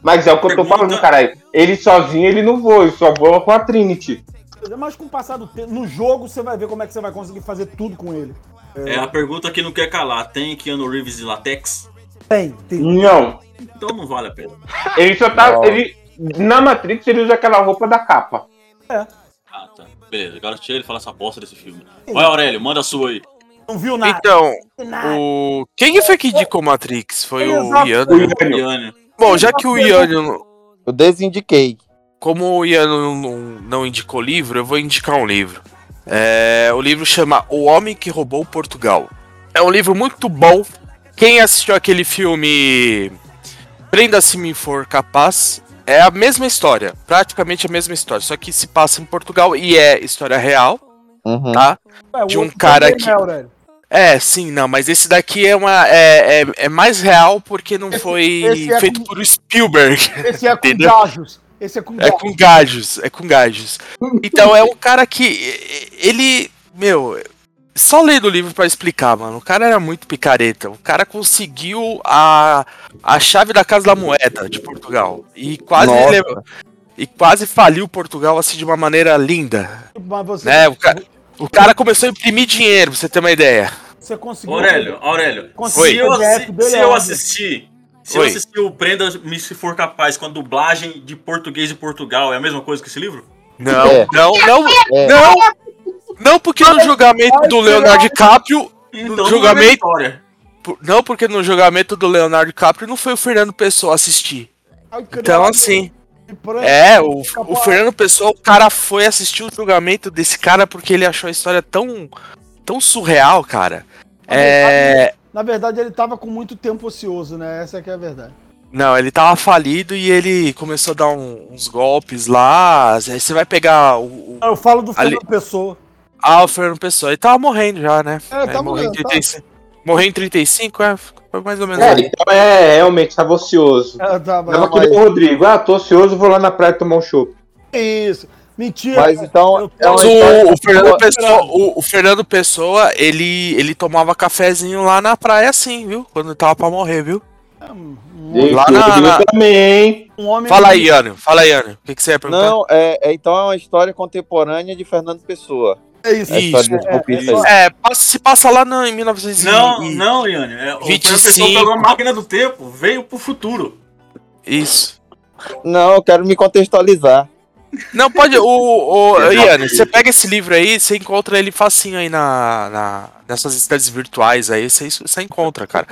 Mas é o que eu tô falando, caralho. Ele sozinho ele não voa, ele só voa com a Trinity. Mas com o passar do tempo, no jogo você vai ver como é que você vai conseguir fazer tudo com ele. É a pergunta que não quer calar. Tem Keanu Reeves de latex? Tem, tem. Não. Então não vale a pena. Ele só tá. Não. Ele, na Matrix ele usa aquela roupa da capa. Ah, tá. Beleza, agora tira ele falar essa bosta desse filme. Vai, Aurélio, manda a sua aí. Não viu nada. Então, nada. o. Quem que foi que indicou Matrix? Foi o Exato. Ian. O. Iane. Bom, já que o Ian. Eu desindiquei. Como o Ian não, não, não indicou livro, eu vou indicar um livro. É, o livro chama O Homem que Roubou Portugal. É um livro muito bom. Quem assistiu aquele filme Prenda-se Me For Capaz, é a mesma história, praticamente a mesma história, só que se passa em Portugal e é história real, Uhum. tá? O de um cara também, que- né? É, sim, não, mas esse daqui é uma é, é, é mais real porque não foi esse é feito com- por Spielberg. Esse é com gajos. Esse é com É gajos. com gajos, é com gajos. Então é um cara que ele, meu, só lendo o livro pra explicar, mano. O cara era muito picareta. O cara conseguiu a, a chave da Casa da Moeda de Portugal e quase levou- e quase faliu Portugal assim de uma maneira linda, Mas você, né? O cara, o cara começou a imprimir dinheiro, pra você ter uma ideia. você conseguiu. Aurélio, Aurélio. Se eu, se é eu assistir. Se eu Oi. assistir o Prenda-me Se For Capaz com a dublagem de português de Portugal, é a mesma coisa que esse livro? Não, É. não, não, É. não. Não, porque no julgamento do Leonardo DiCaprio Então, No é julgamento- Não, porque no julgamento do Leonardo DiCaprio não foi o Fernando Pessoa assistir. Então, assim, é, o, o Fernando Pessoa, o cara foi assistir o julgamento desse cara porque ele achou a história tão, tão surreal, cara. É. Na verdade, ele tava com muito tempo ocioso, né? Essa que é a verdade. Não, ele tava falido e ele começou a dar um- uns golpes lá. Aí você vai pegar o. o- Eu falo do Ali- Fernando Pessoa. Ah, o Fernando Pessoa. Ele tava morrendo já, né? É, tá morreu em morrendo, tá. 35. Morreu em 35, é, foi mais ou menos É, então é, realmente, tava ocioso. É, tá, mas- Tava nem o Rodrigo. Ah, tô ocioso, vou lá na praia tomar um chopp. Isso. Mentira. Mas então Eu- é Mas o, o Fernando. Pessoa, o, o Fernando Pessoa, ele, ele tomava cafezinho lá na praia assim, viu? Quando tava pra morrer, viu? Um, Gente, Lá na- na- também, um homem. Fala aí, Yano. Fala aí, Yano. O que, que você ia perguntar? Não, é, é- então é uma história contemporânea de Fernando Pessoa. É isso. História Isso. aí. É, passa- se passa lá no, em 1900 Não, e- não, Iane. É, o 25. pessoal pegou a máquina do tempo, veio pro futuro. Isso. Não, eu quero me contextualizar. Não, pode. O, o Ian, você pega esse livro aí, você encontra ele facinho aí na, na, nessas estantes virtuais aí, você, você encontra, cara.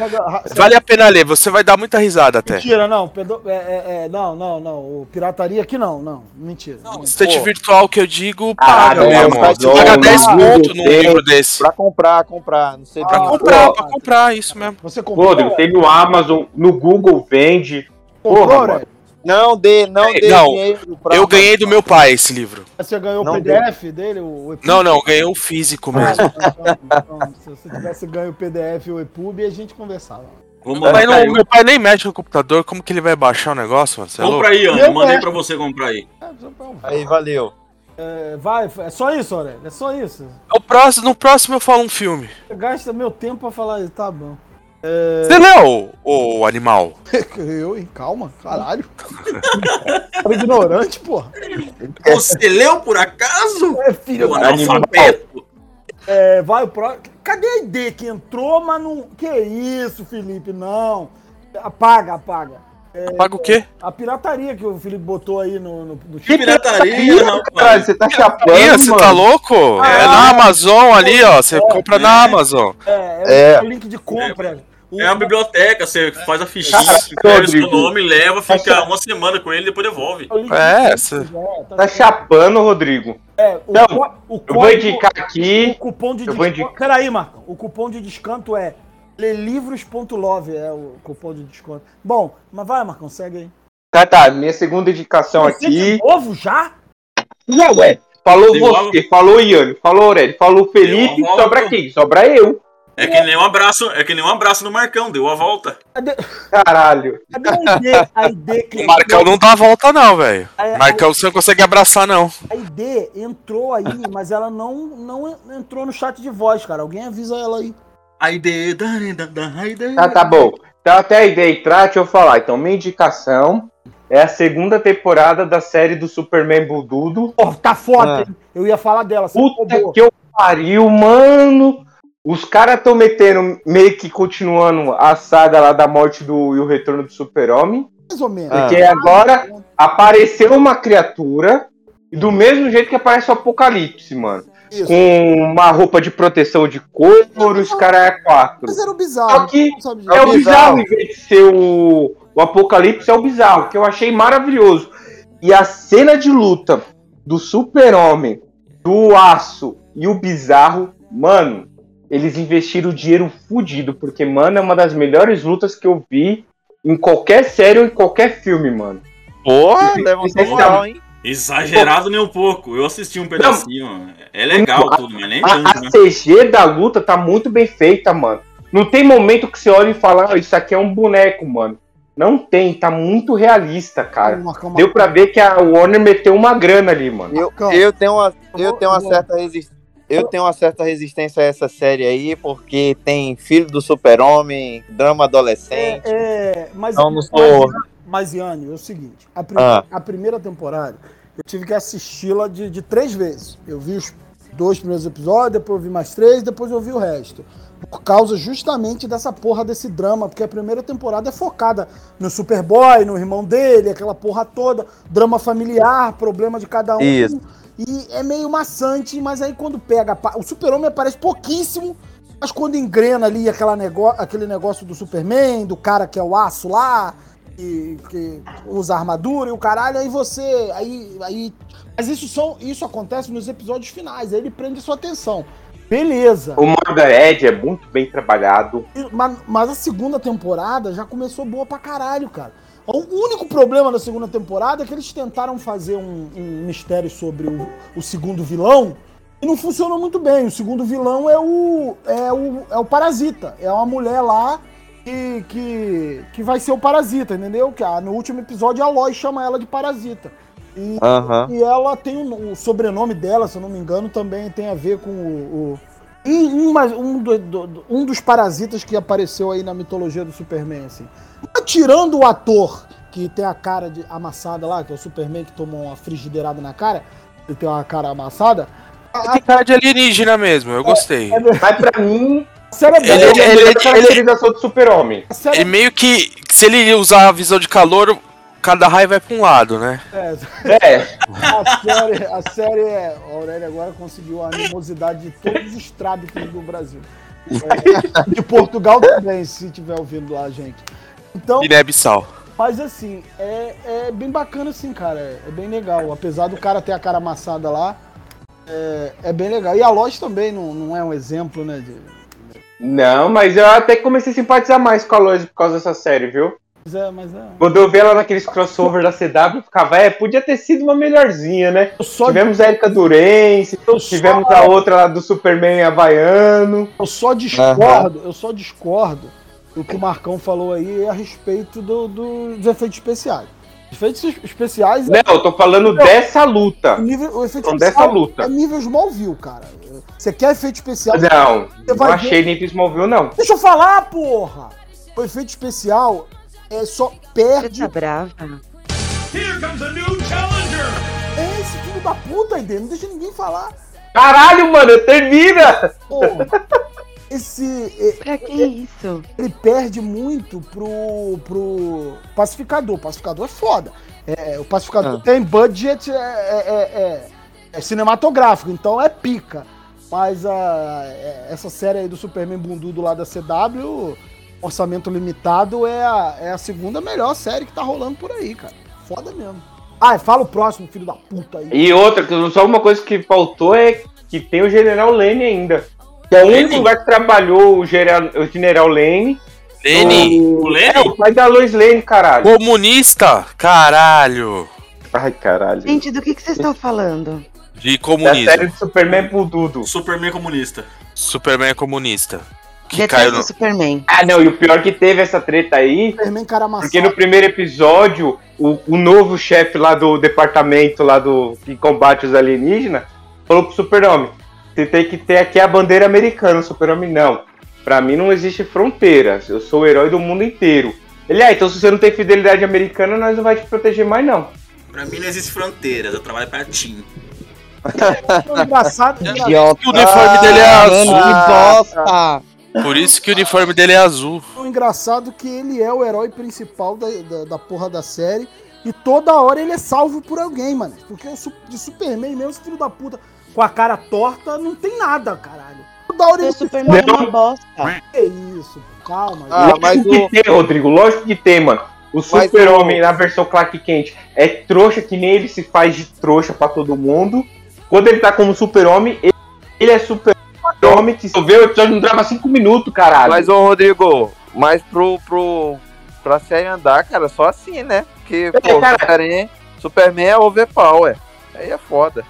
Vale a pena ler, você vai dar muita risada até. Mentira, não. pedo- é, é, é, não, não, não. O pirataria aqui não, não. Mentira. Estante Pô. virtual que eu digo, Caralho, paga é, mesmo. Você paga do 10 Google pontos num livro desse. Pra comprar, comprar. Não sei Ah, Pra pra comprar, pô. pra comprar, isso mesmo. Você comprou? Rodrigo, tem no Amazon, no Google vende. Porra. Não dê, não Ei, dê não, dinheiro pra Eu ganhei do meu pai esse livro. Você ganhou o Não PDF dele? O, o EPUB? Não, não, eu ganhei o físico mesmo. Então, então, se você tivesse ganho o PDF e o EPUB, a gente conversava. Vamos Mas não, meu pai nem mexe no computador, como que ele vai baixar o negócio, mano? Você é louco? Compra aí, Iane. Meu Mandei é. pra você comprar aí. É, pra- Aí, valeu. é, vai, é só isso, Aurélio. É só isso. O próximo, no próximo eu falo um filme. Você gasta meu tempo pra falar isso, tá bom. É, Você leu o, o animal? eu, hein? Calma, caralho. Cara ignorante, porra. Você leu por acaso? É, filho analfabeto. É, vai o próximo. Cadê a ID que entrou, mas não. Que isso, Felipe? Não. Apaga, apaga. Paga o quê? A pirataria que o Felipe botou aí no, no, no Que pirataria, Caralho, rapaz. você tá chapando, Ih, você mano. tá louco? É na Amazon ali, ó. Você compra na Amazon. É, é, É. o link de compra. O- É uma biblioteca, você faz a fichinha, Cara, escreve seu Rodrigo. nome, leva, fica uma semana com ele e depois devolve. o É, de cê- compra, é, Tá chapando, Rodrigo. É, o, Não, co- o Eu vou indicar O aqui. cupom de desconto. indicar. Peraí, Marcão. O cupom de desconto é lelivros.love, é o cupom de desconto. Bom, mas vai, Marcão, segue aí. Tá, tá. Minha segunda indicação Você de aqui. novo já? Já, ué. Falou você, falou Iane, falou Aurélio, falou Felipe, sobra quem? Sobra eu. É que nem um abraço, é que nem um abraço no Marcão, deu a volta. Cadê, Caralho. cadê a ID? A ID que O Marcão não dá a volta, não, velho. a, Marcão você não consegue abraçar, não. a ID entrou aí, mas ela não, não entrou no chat de voz, cara. Alguém avisa ela aí. A ideia da, da, da ideia. Tá, tá bom. Então até a ideia entrar, deixa eu falar. Então, minha indicação é a segunda temporada da série do Superman Bududo. Pô, tá foda, Ah. hein? Eu ia falar dela. Puta que eu pariu, mano. Os caras tão metendo, meio que continuando a saga lá da morte do e o retorno do super-homem. Mais ou menos. Ah. Porque agora apareceu uma criatura e do mesmo jeito que aparece o Apocalipse, mano. Isso. Com uma roupa de proteção de couro, os caras é quatro. Mas era o bizarro. Só que É o bizarro. bizarro, em vez de ser o, o Apocalipse, é o bizarro, que eu achei maravilhoso. E a cena de luta do Super-Homem, do Aço e o Bizarro, mano, eles investiram dinheiro fudido, porque, mano, é uma das melhores lutas que eu vi em qualquer série ou em qualquer filme, mano. Porra, levantou moral, hein? Exagerado nem um pouco. Eu assisti um pedacinho. É legal tudo, mas nem A, tanto, a né? CG da luta tá muito bem feita, mano. Não tem momento que você olha e fala, ah, isso aqui é um boneco, mano. Não tem, tá muito realista, cara. Marcão, Deu pra ver que a Warner meteu uma grana ali, mano. Eu, eu tenho uma, eu tenho uma certa resistência. Eu tenho uma certa resistência a essa série aí, porque tem filho do super-homem, drama adolescente. É, mas, Não, não sou- mas, mas, Yane, é o seguinte: a, prim- Ah. a primeira temporada, eu tive que assisti-la de, de três vezes. Eu vi os dois primeiros episódios, depois eu vi mais três, depois eu vi o resto. Por causa justamente dessa porra desse drama, porque a primeira temporada é focada no Superboy, no irmão dele, aquela porra toda, drama familiar, problema de cada um. Isso. E é meio maçante, mas aí quando pega. O Super-Homem aparece pouquíssimo, mas quando engrena ali aquela nego... aquele negócio do Superman, do cara que é o aço lá, que, que usa armadura e o caralho, aí você. Aí, aí... Mas isso, são... isso acontece nos episódios finais, aí ele prende sua atenção. Beleza. O Margaret é muito bem trabalhado. Mas, mas a segunda temporada já começou boa pra caralho, cara. O único problema da segunda temporada é que eles tentaram fazer um, um mistério sobre o, o segundo vilão e não funcionou muito bem. O segundo vilão é o, é o, é o Parasita. É uma mulher lá que, que, que vai ser o Parasita, entendeu? Que no último episódio a Lois chama ela de Parasita. E, e ela tem um- o sobrenome dela, se eu não me engano, também tem a ver com o. o- um, um, um do- do- um dos parasitas que apareceu aí na mitologia do Superman, assim. Mas tirando o ator que tem a cara de amassada lá, que é o Superman que tomou uma frigideirada na cara, ele tem uma cara amassada, Tem cara de alienígena mesmo, eu gostei. Mas pra mim, A é Ele- ele, ele- é a ele- caracterização do super-homem. A série E meio que, se ele usar a visão de calor, cada raio vai pra um lado, né? é, É, a série, a série é. A Aurélia agora conseguiu a animosidade de todos os trábicos do Brasil. É, de Portugal também, se tiver ouvindo lá, gente. Então, Guiné-Bissau. mas assim, é, é bem bacana assim, cara. É, é bem legal. Apesar do cara ter a cara amassada lá, é, é bem legal. E a Lost também não, não é um exemplo, né? De, não, mas eu até comecei a simpatizar mais com a Lois por causa dessa série, viu? Mas é, mas é. Quando eu vi ela naqueles crossover da CW, ficava, é, podia ter sido uma melhorzinha, né? Tivemos a Erika Durense, eu tivemos só- a outra lá do Superman havaiano. Eu só discordo, eu só discordo do que o Marcão falou aí a respeito do- do- dos efeitos especiais. Efeitos especiais Não, eu tô falando Não. dessa luta. o nível, o efeito Então, especial dessa luta. é nível Smallville, cara. Você quer efeito especial? Não, não achei nível Smallville, não. Deixa eu falar, porra! O efeito especial é só Você perde. tá brava? É esse filho da puta, Aide, não deixa ninguém falar. Caralho, mano, termina! Porra. Esse. é, Pra que isso? ele perde muito pro, pro pacificador. O pacificador é foda. É, o pacificador Ah. tem budget é, é- é- é- é cinematográfico, então é pica. Mas a, é- essa série aí do Superman bundudo lá da CW, orçamento limitado, é a, é a segunda melhor série que tá rolando por aí, cara. Foda mesmo. Ah, fala o próximo, filho da puta aí. E outra, que só uma coisa que faltou é que tem o General Lane ainda. Que é o único Lane? lugar que trabalhou o General, o General Lane. Lene, O É, Lenny? o pai da Lois Lane, caralho. comunista? Caralho. Ai, caralho. Gente, do que, que vocês estão falando? De Da comunismo. série do Superman Bududo. Superman comunista. Superman é comunista. Que Detesto caiu no... Superman. Ah, não, e o pior que teve essa treta aí, Superman cara amassado. porque no primeiro episódio, o, o novo chefe lá do departamento lá do que combate os alienígenas falou pro Super-Homem: você tem que ter aqui a bandeira americana. O Super-Homem, não. Pra mim não existe fronteiras. Eu sou o herói do mundo inteiro. Ele, ah, então se você não tem fidelidade americana, nós não vai te proteger mais, não. Pra mim não existe fronteiras, eu trabalho pra Tim. Engraçado. Idiota. O uniforme dele é azul. Mano, que bosta. Por isso que o uniforme dele é azul. O engraçado é que ele é o herói principal da, da, da porra da série. E toda hora ele é salvo por alguém, mano. Porque de Superman mesmo, esse filho da puta, com a cara torta, não tem nada, caralho. Toda hora O ele Superman é uma bosta. Que isso, calma. Ah, gente. mas Lógico o- que tem, Rodrigo, lógico que tem, mano. O Super-Homem na versão Clark Kent é trouxa que nem ele se faz de trouxa pra todo mundo. Quando ele tá como Super-Homem, ele, ele é Super-Homem que se vê o episódio não grava 5 minutos, caralho. Mas, ô Rodrigo, mas pro, pro, pra série andar, cara, só assim, né? Porque, pô, cara. Superman, Superman é overpower. Aí é foda.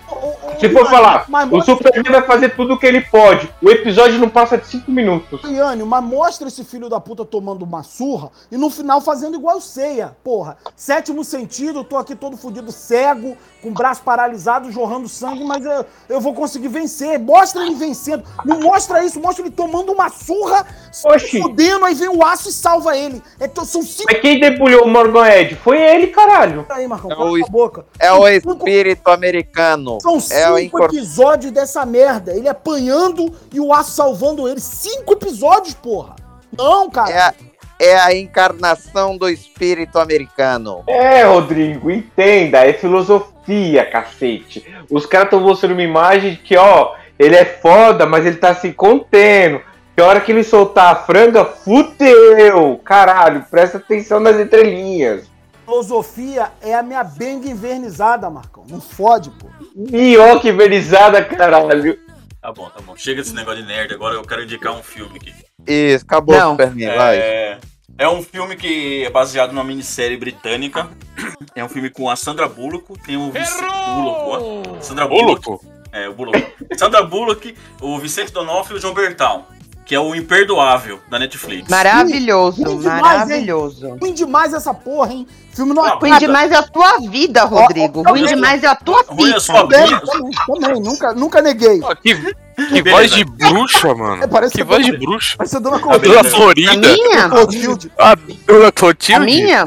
Se for Iane, falar, mas o Superman vai fazer tudo o que ele pode. O episódio não passa de 5 minutos. Iane, mas mostra esse filho da puta tomando uma surra e no final fazendo igual ceia, porra. Sétimo sentido, eu tô aqui todo fudido, cego, com o braço paralisado, jorrando sangue, mas eu, eu vou conseguir vencer. Mostra ele vencendo. Não mostra isso, mostra ele tomando uma surra, se Oxi. fudendo, aí vem o aço e salva ele. É, são cinco. Mas quem debulhou o Morgan Ed? Foi ele, caralho. Aí, Marcão, É o- a boca. É o cinco- espírito americano. São É o cinco incor... episódios dessa merda. Ele apanhando e o aço salvando ele. Cinco episódios, porra. Não, cara. é, a, é a encarnação do espírito americano. É, Rodrigo, entenda, é filosofia, cacete. Os caras estão mostrando uma imagem de que, ó, ele é foda, mas ele tá se contendo. Que a hora que ele soltar a franga, fudeu! Caralho, presta atenção nas entrelinhas. Filosofia é a minha benga invernizada, Marcão. Não fode, pô. Minhoca inverizada, caralho. Tá bom, tá bom. Chega desse negócio de nerd, agora eu quero indicar um filme aqui. Isso, acabou Não. Superman, vai. É, um filme que é baseado numa minissérie britânica. É um filme com a Sandra Bullock, tem o Vicente Bullock, ó. Sandra Bullock. Bullock? É, o Bullock. Sandra Bullock, o Vicente D'Onofrio e o John Bertal. Que é o Imperdoável, da Netflix. Maravilhoso, Ruim demais, maravilhoso. Ruim demais essa porra, hein? Filme não Ah. Ruim demais é a tua vida, Rodrigo. ó, Ruim demais é a tua Ruim é pica. sua Também, vida. também, também. Nunca, nunca neguei. Ó, Que, que Beleza. voz de bruxa, mano. É, parece que que voz de bruxa. Ser Dona beleza. Dona Clotilde. A Florinda. minha? Clotilde. A Dona A Clotilde? minha?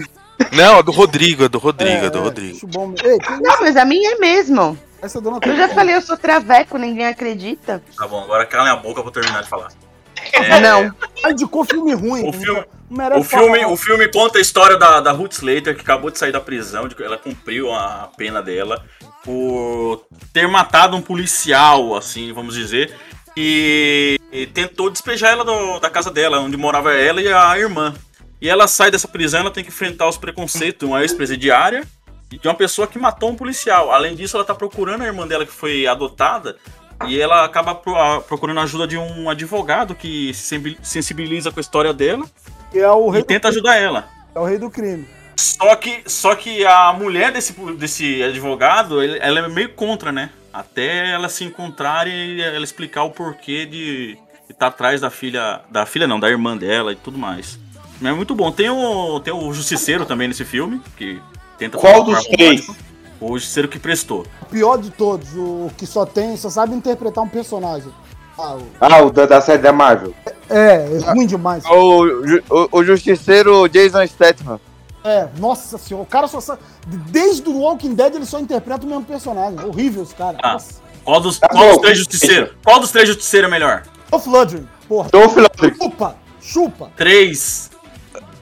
Não, a do Rodrigo, a do Rodrigo, a do É, Rodrigo. bom. Ei, que Não, mas a minha é mesmo. Essa é a dona Eu já falei, eu sou traveco, ninguém acredita. Tá bom, agora calem a boca pra eu terminar de falar. Não. Ela indicou filme ruim. O filme- não O filme, o filme conta a história da, da Ruth Slater, que acabou de sair da prisão, de que ela cumpriu a pena dela por ter matado um policial, assim, vamos dizer, e, e tentou despejar ela do- da casa dela, onde morava ela e a irmã. E ela sai dessa prisão, ela tem que enfrentar os preconceitos de uma ex-presidiária e de uma pessoa que matou um policial. Além disso, ela tá procurando a irmã dela que foi adotada e ela acaba procurando a ajuda de um advogado que se sensibil- sensibiliza com a história dela Que é o rei, e tenta ajudar ela. é o rei do crime. Só que, só que a mulher desse, desse advogado, ele- ela é meio contra, né? Até ela se encontrar e ela explicar o porquê de estar atrás da filha. Da filha não, da irmã dela e tudo mais. Mas é muito bom. Tem o, tem o Justiceiro também nesse filme, que tenta Qual dos três? romântico. O Justiceiro que prestou. O pior de todos, o que só tem, só sabe interpretar um personagem. Ah, o- Ah, o da, da série da Marvel. é, é ruim demais. O, o, o justiceiro Jason Statham. É, nossa senhora, o cara só sabe. Desde o Walking Dead ele só interpreta o mesmo personagem. Horrível esse cara. Ah. Nossa. Qual dos, qual dos três Justiceiros? Qual dos três Justiceiros é melhor? Dolph Lundgren, porra. Dolph Lundgren. Chupa, chupa. Três.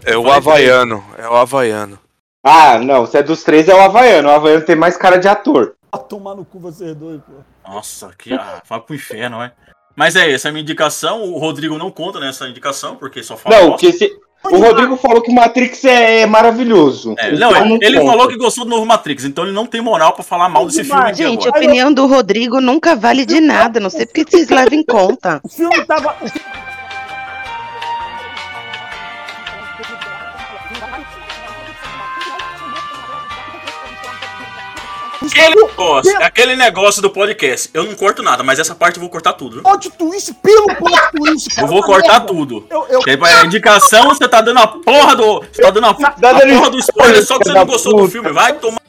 É o Havaiano. É o Havaiano. Ah, não, se é dos três é o Havaiano. O Havaiano tem mais cara de ator. Vai tomar no cu vocês dois, pô. Nossa, que. Ah, vai pro inferno, é. Mas é, essa é a minha indicação. O Rodrigo não conta nessa indicação, porque só fala. Não, bosta. porque se... o Rodrigo falou que Matrix é, é maravilhoso. É, não, ele, ele conta. falou que gostou do novo Matrix, então ele não tem moral pra falar mal desse filme Gente, a opinião do Rodrigo nunca vale de nada. Não sei porque vocês levam em conta. O filme tava. Aquele negócio, aquele negócio do podcast, eu não corto nada, mas essa parte eu vou cortar tudo. Plot twist pelo plot twist. cara, Eu vou cortar merda. tudo. Eu, eu, indicação, você tá dando a porra do. Você tá dando a, a porra do spoiler só que você não gostou do filme. Vai tomar.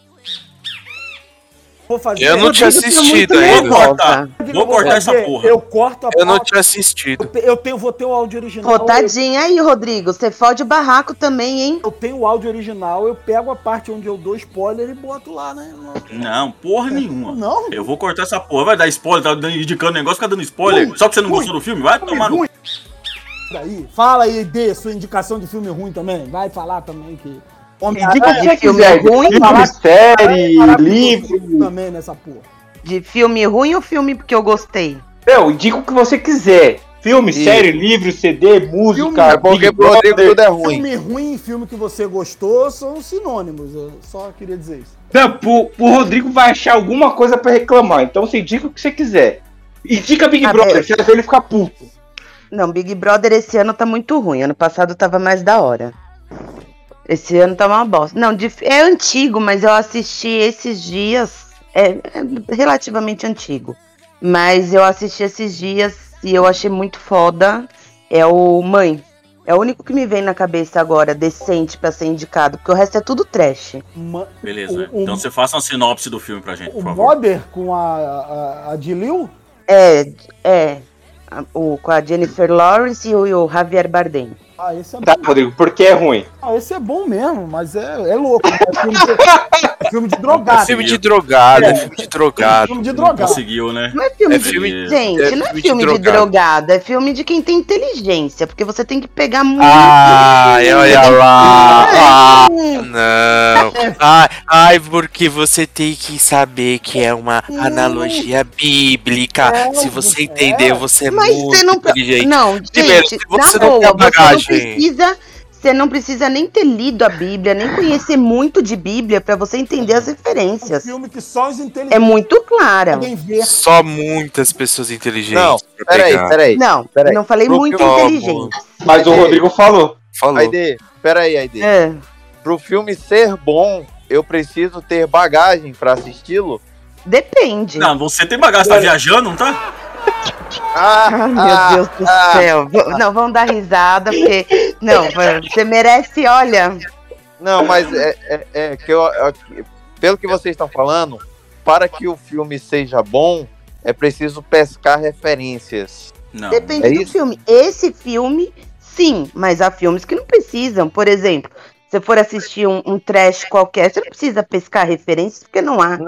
Vou fazer. Eu não tinha assistido ainda. nervosa. cortar. Vou cortar essa porra. Eu corto a Eu não tinha assistido. Eu tenho, vou ter o áudio original. Pô, tadinha aí, Rodrigo. Você fode o barraco também, hein? Eu tenho o áudio original, eu pego a parte onde eu dou spoiler e boto lá, né? Não, porra nenhuma. Não, Eu vou cortar essa porra. Vai dar spoiler, tá indicando negócio, fica dando spoiler. Só que você não gostou do filme? Vai tomar no. Daí, fala aí, Dê, sua indicação de filme ruim também. Vai falar também que. O que De você filme quiser. ruim, Filme, série, livro. Também nessa porra. De filme ruim ou filme porque eu gostei? Não, indica o que você quiser. Filme, série, livro, CD, música. Filme, É porque Big Brother. tudo é ruim. Filme ruim e filme que você gostou são sinônimos. Eu só queria dizer isso. Não, pro, pro Rodrigo vai achar alguma coisa pra reclamar. Então você indica o que você quiser. Indica Big Ah, Brother, bem. você vai ver ele ficar puto. Não, Big Brother esse ano tá muito ruim. Ano passado tava mais da hora. Esse ano tá uma bosta. Não, de- é antigo, mas eu assisti esses dias. É, é relativamente antigo. Mas eu assisti esses dias e eu achei muito foda. É o Mãe. É o único que me vem na cabeça agora, decente pra ser indicado, porque o resto é tudo trash. Ma- Beleza. O- o- Então você faça uma sinopse do filme pra gente, O por favor. Mother com a, a, a Dilil? É, é. a- O, com a Jennifer Lawrence e o, e o Javier Bardem. Ah, esse é Tá, bom. Rodrigo, porque é ruim. Ah, esse é bom mesmo, mas é, é louco. É filme de, é filme de É drogado. filme de drogado, é filme de É drogado. filme de Não drogado. conseguiu, né? Não é filme É de. filme- Gente, é não é filme filme de de, drogado. drogado, é filme de quem tem inteligência, porque você tem que pegar muito. Ai, olha lá. Ah, não. Ai, ai, porque você tem que saber que é uma analogia bíblica. Se você entender, você é Mas muito você não. inteligente. Não, Primeiro, gente, se você não tem bagagem. Precisa. Você não precisa nem ter lido a Bíblia, nem conhecer muito de Bíblia pra você entender as Um referências. filme que só os inteligentes É muito clara. Só muitas pessoas inteligentes. Não, peraí, peraí. Não, Peraí. não falei Pro muito filme- inteligente. Mas o Rodrigo falou. Falou. Aide, peraí, Aide. É. Pro filme ser bom, eu preciso ter bagagem pra assisti-lo? Depende. Não, você tem bagagem, você tá viajando, não tá? Ah, Ai, meu ah, Deus do ah. céu. Não, vamos dar risada, porque. Não, você merece, olha. Não, mas é, é, é que eu, é pelo que vocês estão falando, para que o filme seja bom, é preciso pescar referências. Não. Depende É do isso? filme. Esse filme, sim, mas há filmes que não precisam. Por exemplo, se você for assistir um, um trash qualquer, você não precisa pescar referências, porque não há.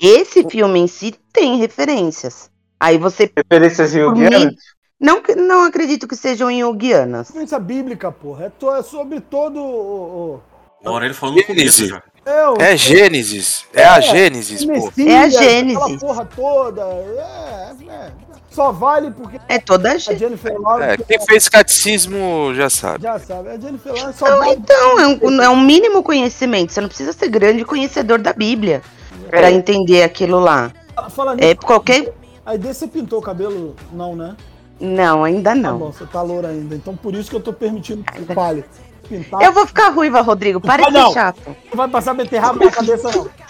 esse filme em si tem referências. Aí você. Referências junguianas? mim, não, que- não acredito que sejam yugianas. Ciência bíblica, porra. É, to- é sobre todo o. o- O Aurélio falou no começo Gênesis. já. É, o É Gênesis. É a Gênesis, pô. Messias, É a Aquela Gênesis. porra toda. É, é. Só vale porque É toda a a gente. Jennifer Lawrence É, quem fez catecismo já sabe. já sabe. A Jennifer Lawrence só Não, vale então, é um, é um mínimo conhecimento. Você não precisa ser grande conhecedor da Bíblia É. pra entender aquilo lá. Fala nisso. É qualquer. Aí desse você pintou o cabelo? Não, né? Não, ainda Tá não. bom, você tá loura ainda. Então por isso que eu tô permitindo que você fale. Pintar. Eu vou ficar ruiva, Rodrigo. Para Ah, de ser chato. Não vai passar beterraba na cabeça, não.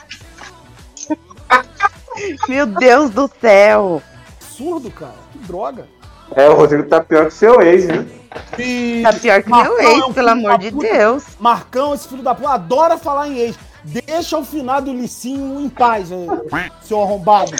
Meu Deus do céu. Absurdo, cara. Que droga. É, o Rodrigo tá pior que seu ex? E... Tá pior que Marcão meu é ex, um pelo amor de puta. Deus. Marcão, esse filho da puta, adora falar em ex. Deixa o finado Licinho em paz, seu arrombado.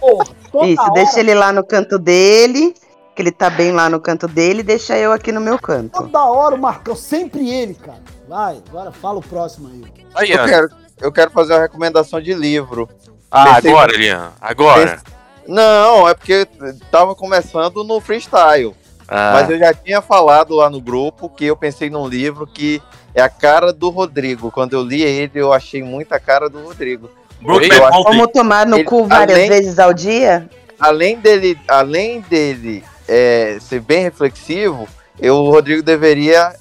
Toda Isso, hora, deixa ele lá no canto dele. Que ele tá bem lá no canto dele. Deixa eu aqui no meu canto. Toda hora o Marcão, sempre ele, cara. Vai, agora fala o próximo aí. Aí, Eu quero, eu quero fazer uma recomendação de livro. Ah, Pensei- agora, Elian. Agora. Não, é porque tava começando no freestyle. Ah, Mas eu já tinha falado lá no grupo que eu pensei num livro que é a cara do Rodrigo. Quando eu li ele, eu achei muita cara do Rodrigo. Brokeback Mountain. Como tomar no Ele- cu várias além- vezes ao dia? Além dele, além dele é, ser bem reflexivo, eu, o Rodrigo deveria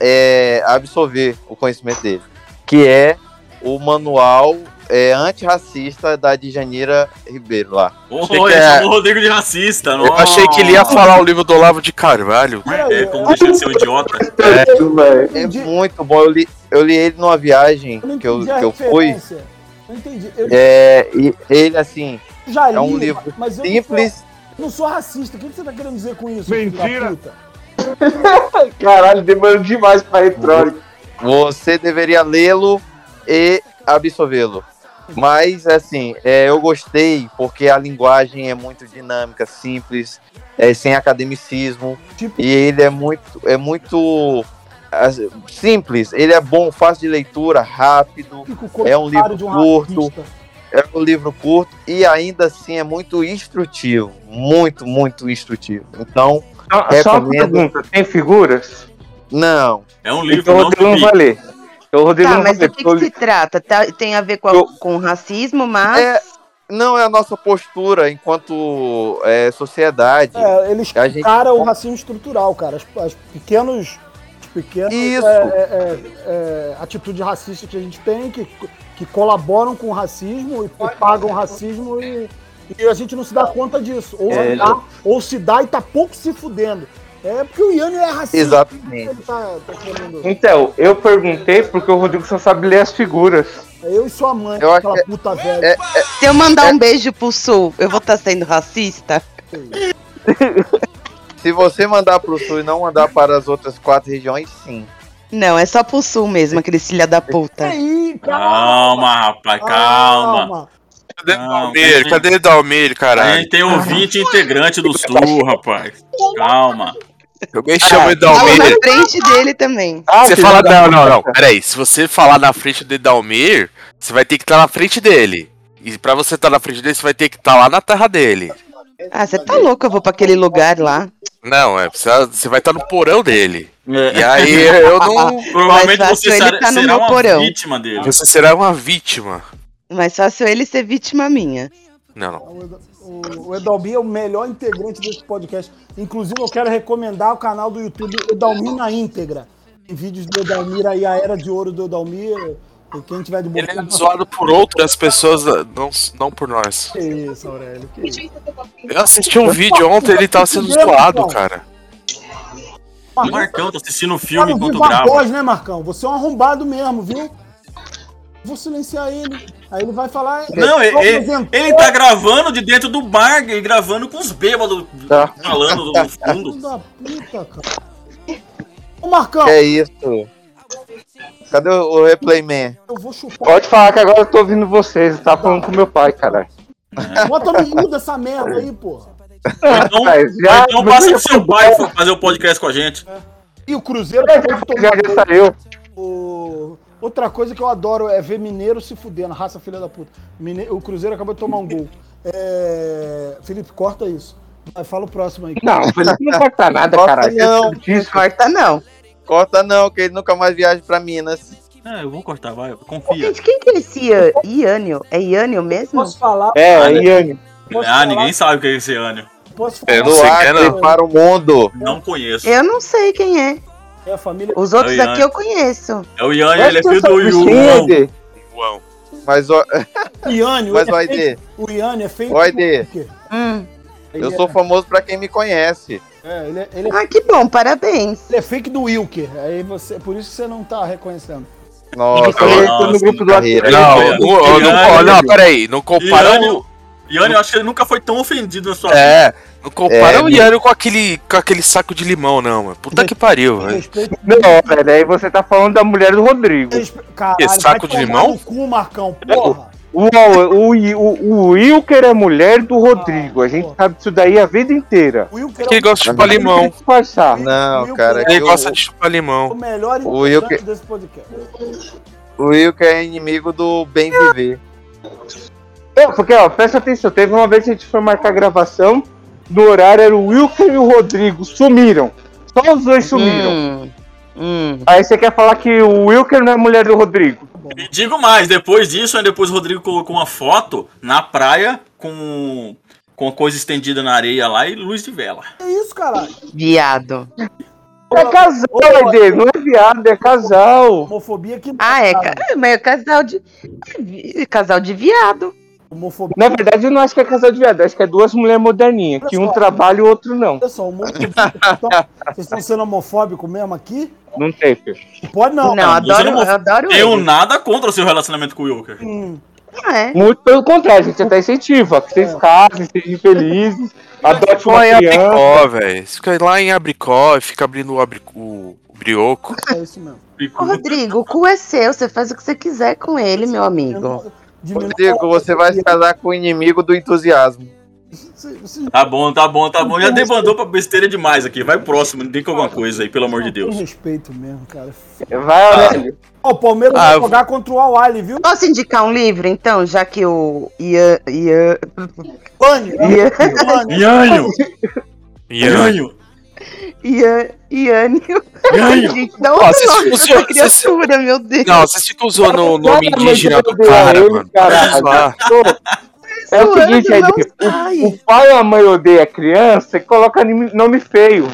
é, absorver o conhecimento dele, que é o manual é, antirracista da Djanira Ribeiro lá. Oh, Achei ele que é- chamou o Rodrigo de racista. eu achei que ele ia falar o livro do Olavo de Carvalho. É, como deixa de ser um idiota. É Entendi. muito bom. Eu li, eu li ele numa viagem que eu, que eu fui. Não entendi. Eu É, e ele, assim, já li, é um livro mas eu simples. Não sou, não sou racista. O que você tá querendo dizer com isso? Mentira. Caralho, demorou demais pra eletrônico. Você deveria lê-lo e absorvê-lo. Mas, assim, é, eu gostei porque a linguagem é muito dinâmica, simples, é, sem academicismo. Tipo- E ele é muito, é muito simples. Ele é bom, fácil de leitura, rápido. É um livro curto. É um livro curto e ainda assim é muito instrutivo. Muito, muito instrutivo. Então, Só, só uma Recomendo. pergunta, tem figuras? não. É um livro Então o não Rodrigo não de vai ler. Então o Rodrigo Tá, não vai mas ler. do que, que se trata? Tá- tem a ver com, a- Eu- com racismo, mas. É, não é a nossa postura enquanto é, sociedade. É, eles A gente- caram o racismo estrutural, cara. As, as pequenos, pequenas Isso. é, é, é, é, atitudes racistas que a gente tem, que, que colaboram com o racismo e propagam o racismo e, e a gente não se dá conta disso. Ou, É, se dá, ou se dá e tá pouco se fudendo. É porque o Ian é racista. Exatamente. Ele tá, tá. Então, eu perguntei porque o Rodrigo só sabe ler as figuras. É eu e sua mãe, Eu aquela que é- puta velha. é- Se eu mandar um beijo pro sul, eu vou estar sendo racista? Se você mandar para o sul e não mandar para as outras quatro regiões, sim. Não, é só pro sul mesmo, aquele filha da puta. Aí, Calma, rapaz, calma. Cadê Não, Dalmir? Cadê Dalmir, A caralho? gente tem ouvinte integrante do Sul, rapaz. Calma. Chamo de Fala Dalmir. na frente dele também. Ah, Você fala. da Não, não, não. Peraí. Se você falar na frente de Dalmir, você vai ter que estar na frente dele. E pra você estar na frente dele, você vai ter que estar lá na terra dele. Ah, você tá louco, eu vou pra aquele lugar lá. Não, é. Você vai estar no porão dele. É, E aí eu não. provavelmente você ele será, tá no será meu uma porão. vítima dele. Você será uma vítima. Mais fácil ele ser vítima minha. Não, não. O Edalmi é o melhor integrante desse podcast. Inclusive, eu quero recomendar o canal do YouTube Edalmi na íntegra. Tem vídeos do Edalmir aí, a Era de Ouro do Edalmir. E quem tiver de Ele é zoado por outras pessoas, não, não por nós. Que isso, Aurélio? Que isso? Eu assisti um vídeo ontem, ele tava sendo zoado, cara. O Marcão tá assistindo um Tá filme enquanto grava. voz, né, Marcão? Você é um arrombado mesmo, viu? Vou silenciar ele. Aí ele vai falar. Não, "Eu ele, apresentou ele tá gravando de dentro do bar, ele gravando com os bêbados Tá. falando no Filho fundo. da puta, cara. Ô, Marcão, Que é isso? Cadê o, o Replay Man? eu vou chutar. Pode falar que agora eu tô ouvindo vocês. Eu tava falando com meu pai, caralho. Bota no mudo essa merda aí, porra. Então, já- então passa já pro seu bom. fazer o podcast com a gente. E o Cruzeiro Já, pode já, já tomar saiu. o, Outra coisa que eu adoro é ver mineiro se fudendo, raça filha da puta. Mine- O Cruzeiro acabou de tomar um gol. É, Felipe, corta isso. Vai, fala o próximo aí. Não, Felipe não corta nada, caralho. não. Não corta, não. Corta não, que ele nunca mais viaja pra Minas. É, eu vou cortar, vai, confia. Gente, quem que é esse Ian- Iânio? É Iânio mesmo? Posso falar? É. Iane. Posso Ah, falar? ninguém sabe o que é esse ano. Posso Eu falar? não Do sei quem é, Acre não. para o mundo. Não conheço. Eu não sei quem é. É a família. Os outros É Ian. aqui eu conheço. É o Ian, ele é filho do Yu. Yu. Uau. Mas, ó, O Iânio, mas é o feito- Aide, o Iânio é feito. o quê? Hum. Eu é- sou famoso pra quem me conhece. É, ele é, ele é- Ah, que bom, parabéns. ele é fake do Wilker. Aí você, por isso que você não tá reconhecendo. Nossa, Eu no grupo do carreira. Não, não, não, não, não, peraí. Não compara o. Ian, eu acho que ele nunca foi tão ofendido na sua É, não compara É, o com aquele, com aquele saco de limão, não, mano. Puta que pariu, velho. Respeito. Não, velho, aí você tá falando da mulher do Rodrigo. respe- Caralho, Que, saco vai de limão? no cu, Marcão, porra. O, o, o, o Wilker é mulher do Rodrigo. A gente sabe disso daí a vida inteira. O Wilker Que ele gosta de chupar limão. disfarçar. Não, cara, Ele eu- gosta de chupar o limão. melhor O Wilker- desse podcast. o Wilker é inimigo do bem viver. É, porque, ó, presta atenção, teve uma vez que a gente foi marcar a gravação, no horário era o Wilker e o Rodrigo, sumiram. Só os dois sumiram. Hum. Hum. Aí você quer falar que o Wilker não é mulher do Rodrigo. E digo mais, depois disso, aí depois o Rodrigo colocou uma foto na praia com, com a coisa estendida na areia lá e luz de vela. Que isso, caralho? Viado. É casal, Ô, não é viado, é casal. Homofobia que Ah, é, ca- é, mas é casal de. é vi- Casal de viado. Homofobia. Na verdade, eu não acho que é casal de viado, acho que é duas mulheres moderninhas, que um trabalha e o outro não. Olha só, homofobia. Então, vocês estão sendo homofóbicos mesmo aqui? Não tem, filho. Pode não. Não, adoro, não- eu adoro Tenho ele. nada contra o seu relacionamento com o Wilker. Hum, Ah, é. Muito pelo contrário, a gente até incentiva que vocês casem, sejam felizes, adote Fica uma lá em criança. Abricó, velho. Fica lá em Abricó e fica abrindo o, abri... o brioco. é isso mesmo. Ô, Rodrigo, o cu é seu, você faz o que você quiser com ele, meu amigo. Rodrigo, você vai se casar com o inimigo do entusiasmo. Tá bom, tá bom, tá bom. Já debandou pra besteira demais aqui. Vai próximo, tem que alguma coisa aí, pelo amor de Deus. respeito mesmo, cara. Vai, Aurélio. Ó, o Palmeiras Ah, vai jogar contra o Al-Ali, viu? Posso indicar um livro, então, já que o Ian. Ian. Ian. Ianho! Ian. Ian. Iânio. Ianho! Gente, dá Ó, nome pra zoando- vocês- criatura, meu Deus. Não, vocês ficam usando o nome Cara, indígena do cara, ele, mano. caralho. É o seguinte, não Ed, o, o pai ou a mãe odeia a criança e coloca nome feio.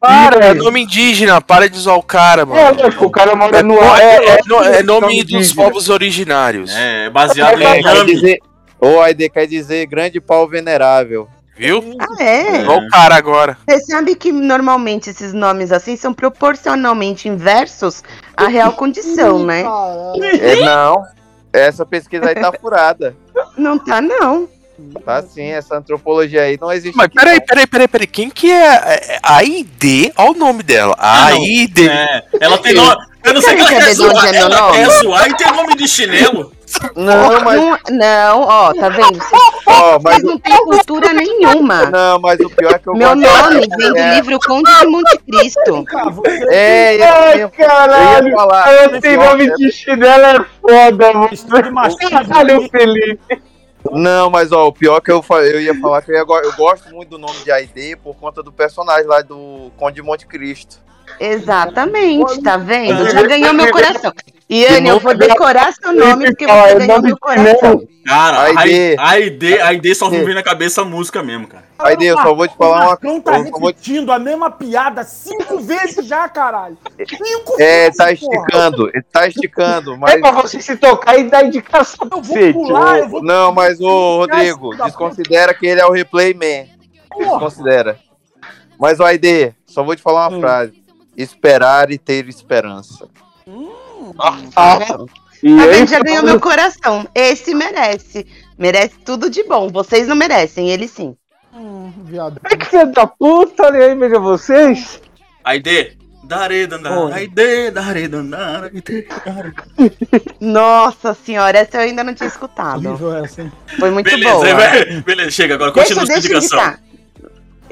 Para, é nome indígena, para de zoar o cara, É, mano. lógico, o cara mora É, no é, é, no- é nome nome dos povos originários. É, baseado É, em quer Yami. dizer, ou Aide quer dizer grande pau venerável. Viu? Ah, é? Igual o cara agora. Você sabe que normalmente esses nomes assim são proporcionalmente inversos à real condição, né? É, não, essa pesquisa aí tá furada. Não tá, não. Tá sim, essa antropologia aí não existe. Mas peraí, não. peraí, peraí, peraí. Quem que é? é AID? Olha o nome dela. Ah, não. AID. É, ela tem nome. Eu não sei que ela quer zoar. é Ela nome? quer zoar e tem nome de chinelo. Não, mas, Não, não, ó, tá vendo? Vocês ó, mas, vocês não têm cultura nenhuma. não, mas o pior é que eu Meu nome vem do é, livro Conde de Monte Cristo. É, eu, Ai, eu, eu caralho, ia falar. ela tem nome de chinelo é foda, mano. Caralho, Felipe. Não, mas ó, o pior que eu, eu ia falar que eu, ia eu gosto muito do nome de AID por conta do personagem lá do Conde de Monte Cristo. Exatamente, tá vendo? Já ganhou meu coração. Iane, eu vou nome- decorar seu nome porque você é ganhou nome meu coração. Cara, a AID. ID, a ID, a ID só me vem na cabeça a música mesmo, cara. AID, eu só vou te falar O uma tá eu vou te- repetindo a mesma piada cinco vezes já, caralho. Cinco É, vezes, tá porra. esticando, ele tá esticando, É mas. pra você se tocar e dar indicação Eu vou pular, eu vou... Não, mas ô Rodrigo, desconsidera que ele é o replay man. Porra. Desconsidera. Mas o AID, só vou te falar uma Hum. frase. Esperar e ter esperança. E Tá vendo? Já ganhou meu coração. Esse merece. Merece tudo de bom. Vocês não merecem, ele sim. Hum, viado. Ai, que filho da puta, olha aí, veja vocês. ID, dare dandar, Oi. ID, dare dandar, ID, dare. Nossa senhora, essa eu ainda não tinha escutado. Foi muito Beleza, boa. beleza, chega agora, Deixa, continua sua deixa eu indicação. indicar.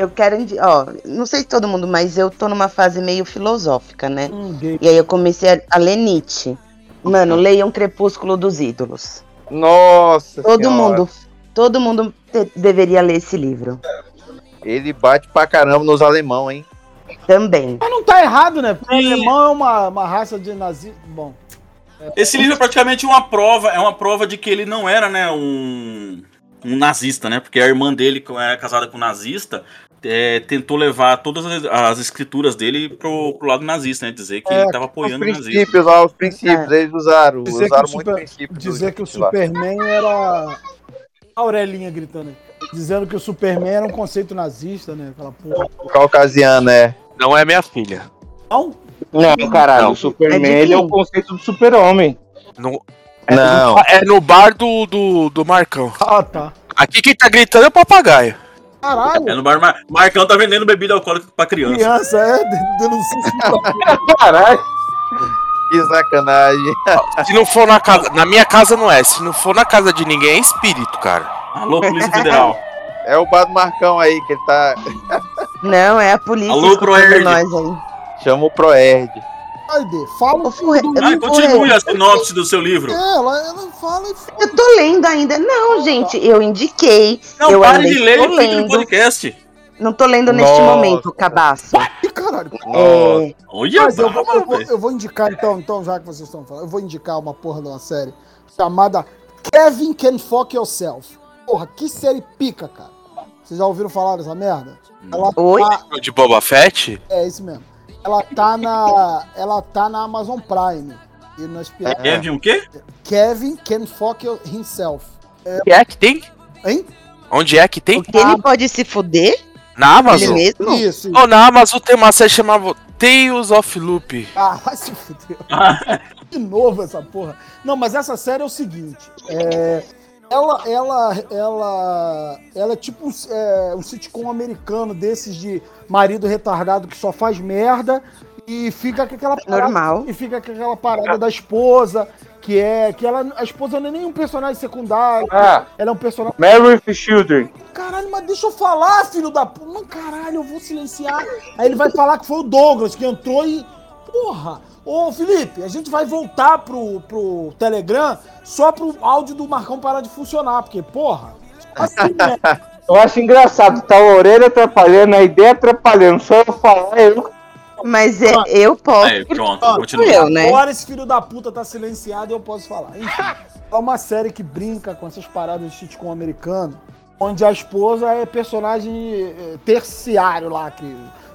Eu quero ó, não sei se todo mundo, mas eu tô numa fase meio filosófica, né? Hum. E aí eu comecei a, a ler Nietzsche. Mano, leiam Crepúsculo dos Ídolos. Nossa Todo Senhora. mundo, todo mundo te- deveria ler esse livro. Ele bate pra caramba nos alemão, hein? Também. Mas não tá errado, né? Porque o Sim. alemão é uma, uma raça de nazi. Bom, Esse livro é praticamente uma prova, é uma prova de que ele não era, né, um, um nazista, né? Porque a irmã dele, que era casada com um nazista, é, tentou levar todas as, as escrituras dele pro, pro lado nazista, né? Dizer que É, ele tava Os apoiando o nazismo. princípios, ó, os princípios, eles usaram. Dizer que usaram o muito super- princípio. dizer que o lá. Superman era. A Aurelinha gritando aí. Dizendo que o Superman era um conceito nazista, né? Aquela porra. Caucasiano, é. Não é minha filha. Não? Não, caralho, Não. o Superman É ele é o conceito do super-homem. Não, Não. é no bar do, do, do Marcão. Ah, tá. Aqui quem tá gritando é o papagaio. Caralho. É no bar Mar- Marcão tá vendendo bebida alcoólica pra criança. Criança, é, de- denuncia Caralho. Que sacanagem. Se não for na casa. Na minha casa não é. Se não for na casa de ninguém, é espírito, cara. Alô, Polícia Federal. É o bar do Marcão aí, que ele tá. Não, é a polícia Alô, Proerd. nós aí. Chama o Proerd. Fala. Ô, Furre- Ah, ô, continue a sinopse do seu livro. É, ela, ela fala e fala. Eu tô lendo ainda. Não, gente, eu indiquei. Não, eu pare de ler estou e fique no lendo. podcast. Não tô lendo neste Nossa. momento, cabaço. Ih, caralho. É, Olha, Mas eu vou, eu, vou, eu vou indicar então, então, já que vocês estão falando, eu vou indicar uma porra de uma série chamada Kevin Can Fuck Yourself. Porra, que série pica, cara. Vocês já ouviram falar dessa merda? Ela Oi? tá- De Boba Fett? é isso mesmo. Ela tá na. Ela tá na Amazon Prime. E nas pi- Kevin o quê? Kevin Can Fuck Himself. Onde é que tem? Hein? Onde é que tem? porque ele pode se fuder? Na Ele Amazon? mesmo? Isso. isso. Oh, na Amazon tem uma série chamada Tales of Loop. Ah, vai se fuder. De novo essa porra. Não, mas essa série é o seguinte. É, ela, ela, ela, ela é tipo um, é, um sitcom americano desses de marido retardado que só faz merda e fica com aquela parada, Normal. e fica com aquela parada da esposa que é que ela a esposa não é nem um personagem secundário. Ah, Ela é um personagem. Mary with Children. Caralho, mas deixa eu falar, filho da puta. Não, caralho, eu vou silenciar. Aí ele vai falar que foi o Douglas que entrou e. Porra! Ô, Felipe, a gente vai voltar pro, pro Telegram só pro áudio do Marcão parar de funcionar, porque, porra. Assim, né? Eu acho engraçado, tá a orelha atrapalhando, a ideia atrapalhando. Só eu falar, eu. Mas é, eu posso. Aí, pronto, Ah, continua. eu, né? Agora esse filho da puta tá silenciado e eu posso falar. Enfim, é uma série que brinca com essas paradas de sitcom americano, onde a esposa é personagem eh, terciário lá, que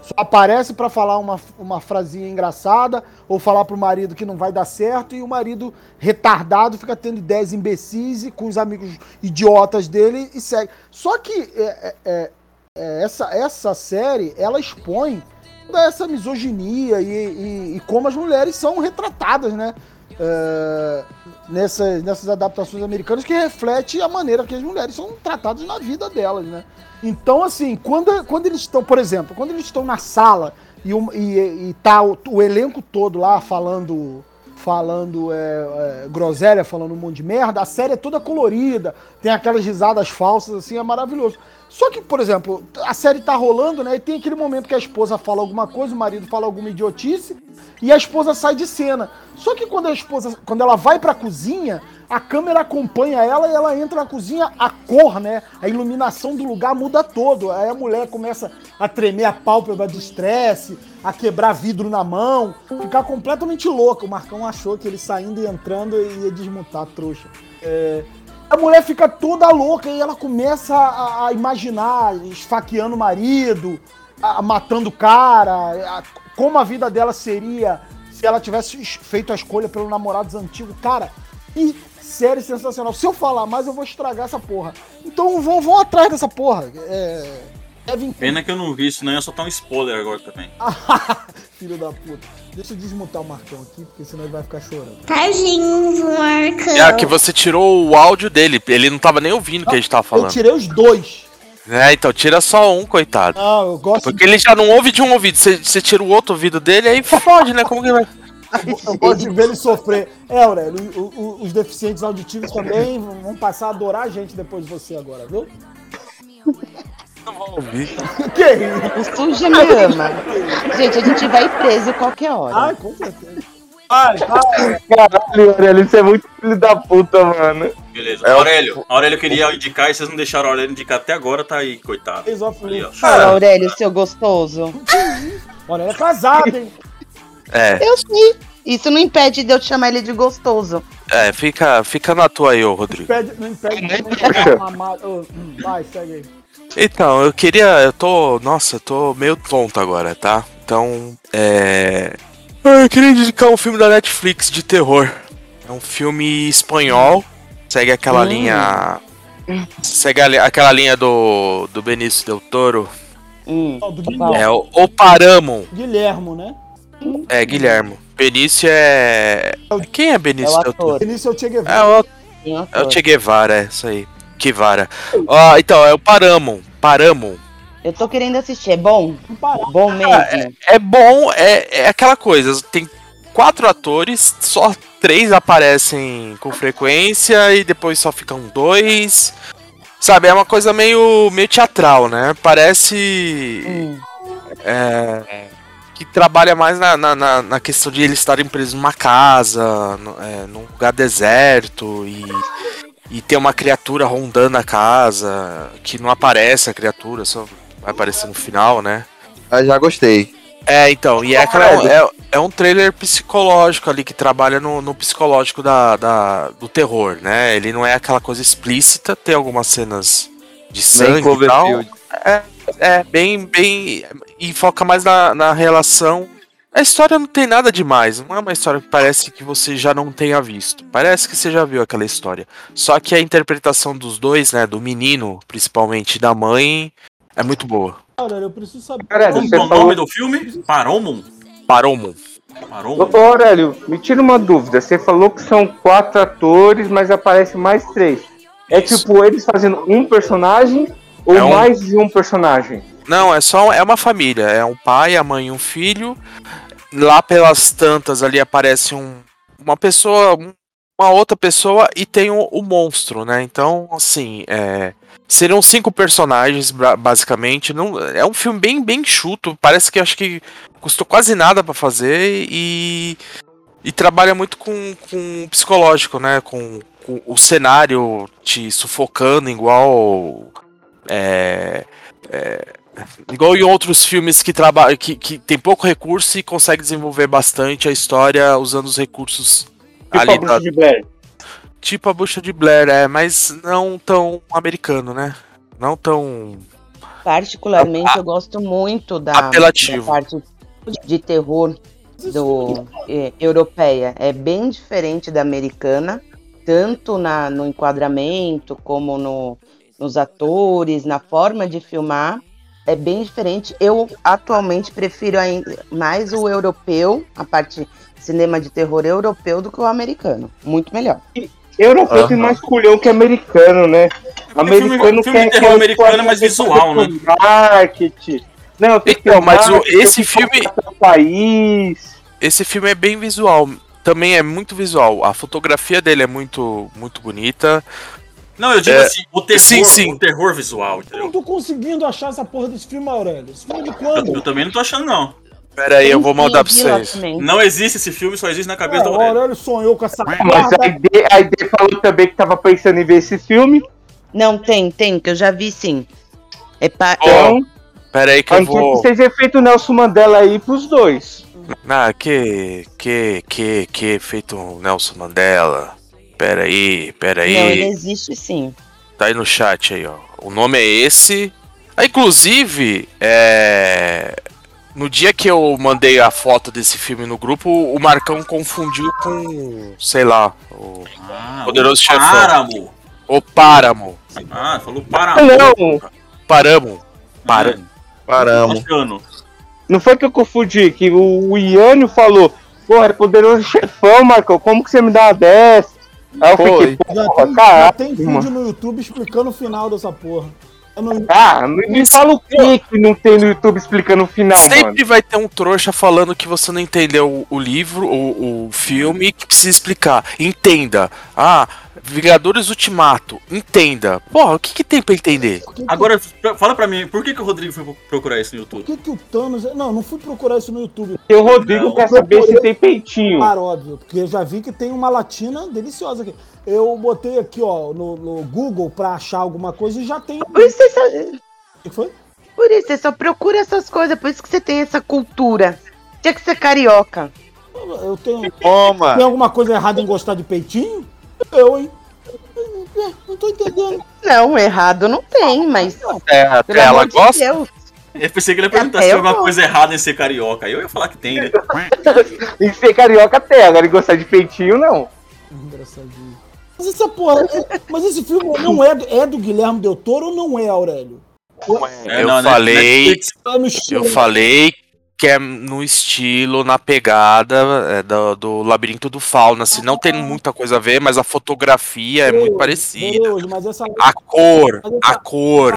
só aparece pra falar uma, uma frasinha engraçada ou falar pro marido que não vai dar certo e o marido retardado fica tendo ideias imbecis e com os amigos idiotas dele e segue. Só que é, é, é, é, essa, essa série, ela expõe toda essa misoginia e, e- e como as mulheres são retratadas, né? É, nessas, nessas adaptações americanas que reflete a maneira que as mulheres são tratadas na vida delas, né? Então, assim, quando, quando eles estão, por exemplo, quando eles estão na sala e, e, e tá o, o elenco todo lá falando falando é, é, groselha, falando um monte de merda, a série é toda colorida, tem aquelas risadas falsas, assim, é maravilhoso. Só que, por exemplo, a série tá rolando, né? E tem aquele momento que a esposa fala alguma coisa, o marido fala alguma idiotice, e a esposa sai de cena. Só que quando a esposa, quando ela vai pra cozinha, a câmera acompanha ela e ela entra na cozinha, a cor, né? A iluminação do lugar muda todo. Aí a mulher começa a tremer a pálpebra de estresse, a quebrar vidro na mão, ficar completamente louca. O Marcão achou que ele saindo e entrando ia desmutar a trouxa. É, a mulher fica toda louca e ela começa a, a imaginar esfaqueando o marido, a- matando o cara, a- como a vida dela seria se ela tivesse es- feito a escolha pelo namorados antigo. Cara, que série sensacional. Se eu falar mais, eu vou estragar essa porra. Então vão, vão atrás dessa porra. É. Kevin Pena que eu não vi isso, não ia soltar um spoiler agora também. Filho da puta. Deixa eu desmutar o Marcão aqui, porque senão ele vai ficar chorando. Tadinho do Marcão. É que você tirou o áudio dele. Ele não tava nem ouvindo o que a gente tava Eu falando. tirei os dois. É, então tira só um, coitado. Não, eu gosto Porque ele já não ouve de um ouvido. Você, você tira o outro ouvido dele, aí fode, né? Como que vai? Eu gosto de ver ele sofrer. É, Aurélio, o- o- os deficientes auditivos também vão passar a adorar a gente depois de você agora, viu? Não vou ouvir. Que isso? O suja me ama. Gente, a gente vai preso qualquer hora. Ai, com certeza. Vai, vai. Caralho, Aurélio, isso é muito filho da puta, mano. Beleza. É o- Aurélio. Aurélio queria indicar e vocês não deixaram o Aurélio indicar até agora, tá aí, coitado. Ali, ó. Fala, Aurélio, seu gostoso. Ele é casado, hein? É, Eu sei. Isso não impede de eu te chamar ele de gostoso. é, fica, fica na tua aí, ô Rodrigo. Impede, não impede. Nem puxa. impede mamar. Ô, hum, Vai, segue aí. Então, eu queria. Eu tô. Nossa, eu tô meio tonto agora, tá? Então, é. Eu queria indicar um filme da Netflix de terror. É um filme espanhol. Segue aquela Hum. linha. Segue a aquela linha do, do Benício Del Toro. Hum. É o, o Paramon. Guilhermo, né? É, Guilhermo. Benício é. Quem é É Benício o Del Toro? ator. Início eu cheguei É o, o é o ator. Che Guevara, é isso aí. Guevara. Ó, então, é o Paramon. Paramon. Eu tô querendo assistir. É bom? Bom mesmo. É bom, é, é aquela coisa. Tem quatro atores, só três aparecem com frequência e depois só ficam dois. Sabe, é uma coisa meio, meio teatral, né? Parece Hum. é, que trabalha mais na, na, na- na questão de eles estarem presos numa casa, no- é, num lugar deserto e, e ter uma criatura rondando a casa, que não aparece a criatura, só vai aparecer no final, né? Ah, já gostei. É, então, e é, aquela- é, é um trailer psicológico ali que trabalha no, no psicológico da, da- do terror, né? Ele não é aquela coisa explícita, tem algumas cenas de sangue e tal. É, é bem, bem. E foca mais na, na relação. A história não tem nada demais, não é uma história que parece que você já não tenha visto. Parece que você já viu aquela história. Só que a interpretação dos dois, né? Do menino, principalmente, da mãe, é muito boa. Aurélio, eu preciso saber. Como é o falou- nome do filme? Paromon? Paromon. Paromon? Ô, Aurélio, me tira uma dúvida. Você falou que são quatro atores, mas aparece mais três. É Isso. tipo eles fazendo um personagem ou É um- mais de um personagem? Não, é só é uma família. É um pai, a mãe e um filho. Lá pelas tantas ali aparece um, uma pessoa, um- uma outra pessoa e tem o, o monstro, né? Então, assim, é, seriam cinco personagens basicamente. Não, é um filme bem bem chuto. Parece que acho que custou quase nada pra fazer e e trabalha muito com, com o psicológico, né? Com, com o cenário te sufocando igual é, é, igual em outros filmes que trabalham que, que tem pouco recurso e consegue desenvolver bastante a história usando os recursos Tipo ali a Bruxa da- de Blair. tipo a bucha de Blair, é, mas não tão americano, né? Não tão Particularmente, eu gosto muito da, da parte de terror do eh, europeia. É bem diferente da americana, tanto na, no enquadramento como no, nos atores, na forma de filmar. É bem diferente. Eu atualmente prefiro ainda mais o europeu, a parte cinema de terror europeu, do que o americano. Muito melhor. Europeu tem Aham. mais culhão que americano, né? Americano filme- filme de terror americano é mais visual, né? Marketing. Não, tem que ter Então, mas o- marketing, esse tem que filme- país. Esse filme é bem visual, também é muito visual. A fotografia dele é muito muito bonita. Não, eu digo É, assim, o terror, sim, sim. o terror visual, Eu não entendeu? tô conseguindo achar essa porra desse filme, Aurélio. Esse filme é de Eu, quando? eu também não tô achando, não. Pera aí, eu vou mandar pra vocês. Não existe esse filme, só existe na É, cabeça do o Aurélio. Aurélio sonhou com essa Mas merda. a ID, a ID falou também que tava pensando em ver esse filme. Não, tem, tem, que eu já vi sim. É pa... Então, Pera aí que eu vou. vocês efeitos Nelson Mandela aí pros dois. Ah, que que que que feito um Nelson Mandela. Pera aí, pera Não, ele aí. existe sim. Tá aí no chat aí, ó. O nome é esse. Ah, inclusive, é no dia que eu mandei a foto desse filme no grupo, o Marcão confundiu com, sei lá, o, Ah, Poderoso o Chefão. Páramo. o Páramo. Ah, falou Páramo. Não, Paramo. Para. Ah, Paramos. Oceano. não foi que eu confundi, que o, o Iânio falou, porra, é poderoso chefão, Marcão, como que você me dá uma dessa? Aí eu Foi. fiquei, Já porra, tem, já tem vídeo mano. no YouTube explicando o final dessa porra. Não- Ah, me, me fala o que que não tem no YouTube explicando o final, mano. Sempre vai ter um trouxa falando que você não entendeu o, o livro, o, o filme, que precisa explicar. Entenda. Ah, Vingadores Ultimato, entenda. Porra, o que, que tem pra entender? Por que que- Agora, fala pra mim, por que, que o Rodrigo foi procurar isso no Por YouTube? que, que o Thanos. Não, não fui procurar isso no YouTube. E o Rodrigo Não. quer saber se tem peitinho. Claro, óbvio, porque eu já vi que tem uma latina deliciosa aqui. Eu botei aqui, ó, no, no Google pra achar alguma coisa e já tem. O Por isso, você só, que foi? por isso, você só procura essas coisas, por isso que você tem essa cultura. Tinha que ser carioca. Eu tenho. Toma! Tem alguma coisa errada em gostar de peitinho? Eu, hein? É, Não tô entendendo. Não, errado não tem, mas. É, ela de gosta. Deus. Eu pensei que ele ia perguntar se tinha eu alguma coisa errada em ser carioca. Eu ia falar que tem, né? Tem que ser carioca até, agora ele gostar de peitinho, não. Engraçadinho. Mas essa porra. é- Mas esse filme não é do, é do Guilherme Del Toro ou não é, Aurélio? É, Eu não, né? falei, Netflix. Tá no estilo. eu falei que é no estilo, na pegada é, do, do Labirinto do Fauna. Se não tem muita coisa a ver, mas a fotografia é muito parecida. Mas essa A cor, a cor.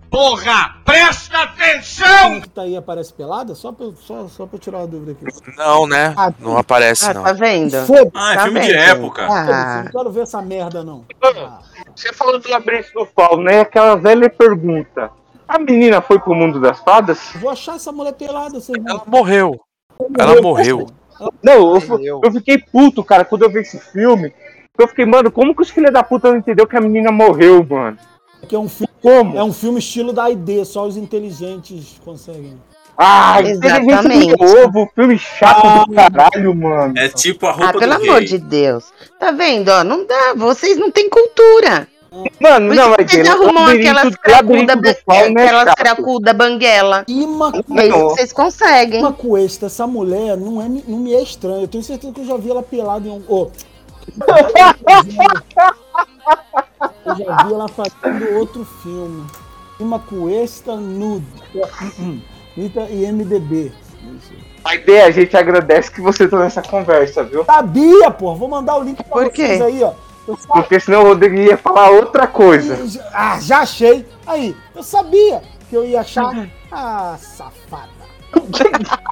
que tá aí aparece pelada? Só pra, eu- só, só pra tirar uma dúvida aqui. Não, né? Ah, Não aparece, Ah, não. tá vendo? Foda-se, Ah, é Tá filme de vendo? época. Ah, não quero ver essa merda, não. Ah, Você falou do labirinto do Paulo, né? Aquela velha pergunta. A menina foi pro mundo das fadas? vou achar essa mulher pelada, vocês Ela morreu. Ela morreu. Não, eu, eu fiquei puto, cara, quando eu vi esse filme. Eu fiquei, mano, como que os filhos da puta não entendeu que a menina morreu, mano? Que é um filme, Como? é um filme estilo da ID, só os inteligentes conseguem. Ah, Exatamente. inteligente de novo, filme chato do caralho, mano. É tipo a roupa ah, pelo amor rei. de Deus. Tá vendo, ó? Não dá, vocês não têm cultura. Mano, Por não, que vocês ter. arrumam aquelas cracuda, Fauno é aquelas cracuda banguela. Ima, É que vocês conseguem. Ima Cuesta, essa mulher não, é, não me é estranha. Eu tenho certeza que eu já vi ela pelada em um. Ô. eu já vi ela fazendo outro filme. Ima Cuesta Nude. Ita e MDB. A ideia, a gente agradece que você tá nessa conversa, viu? Sabia, pô. Vou mandar o link pra Por vocês quê? aí, ó. Porque senão o Rodrigo ia falar outra coisa. Ah, já achei. Aí, eu sabia que eu ia achar. Ah, safada.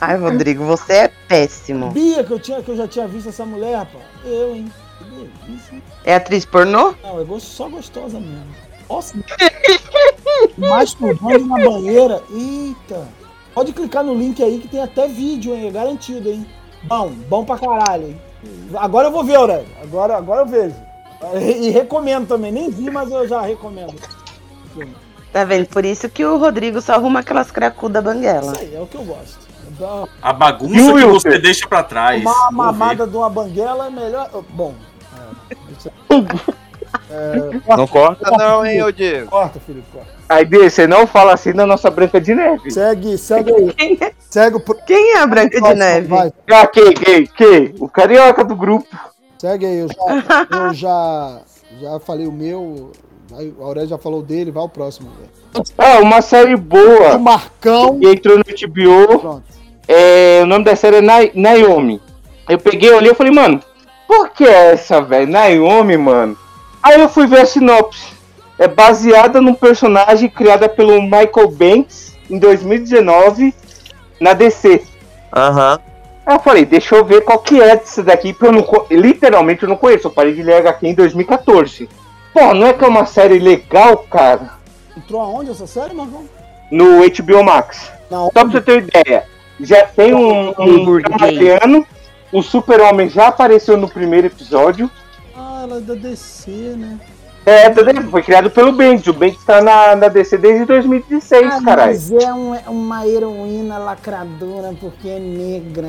Ai, Rodrigo, você é péssimo. Sabia que eu, tinha, que eu já tinha visto essa mulher, pô. Eu, hein? Que delícia. hein? É atriz pornô? Não, é gosto- só gostosa mesmo. Nossa. Masturbando na banheira. Eita. Pode clicar no link aí que tem até vídeo, hein? É garantido, hein? Bom, bom pra caralho, hein? Agora eu vou ver, Aurélio. Agora, agora eu vejo. E, e recomendo também. Nem vi, mas eu já recomendo. Tá vendo? Por isso que o Rodrigo só arruma aquelas cracuda banguela. Isso aí, é o que eu gosto. A bagunça que Wilker? você deixa pra trás. Uma mamada de uma banguela é melhor. Bom. Não corta não, hein, ô Diego. Corta, Felipe, corta. Aí, Dê, você não fala assim da nossa Branca de Neve. Segue, segue aí. Segue o. pro- Quem é a Branca de Neve? Vai, Ah, quem, quem, quem? O carioca do grupo. segue aí. Eu já, eu já, já falei o meu. aí O Aurélio já falou dele, vai o próximo. velho. Ah, uma série O boa. Marcão. Que entrou no HBO. Pronto. É, o nome da série é Na- Naomi. Eu peguei, olhei e falei, mano, por que essa, velho? Naomi, mano. Aí eu fui ver a sinopse. É baseada num personagem criada pelo Michael Banks em 2019 na DC. Aham. Aí eu falei, deixa eu ver qual que é disso daqui, porque eu não, literalmente eu não conheço. Eu parei de ler HQ em 2014. Pô, não é que é uma série legal, cara? Entrou aonde essa série, Marcão? No HBO Max. Não. Só pra você ter ideia, já tem um, um drama o Super-Homem já apareceu no primeiro episódio. Ah, ela é da DC, né? É, tá foi criado pelo Bendis. O Bendis tá na, na DC desde 2016, Ah, caralho. mas é um- uma heroína lacradora porque é negra.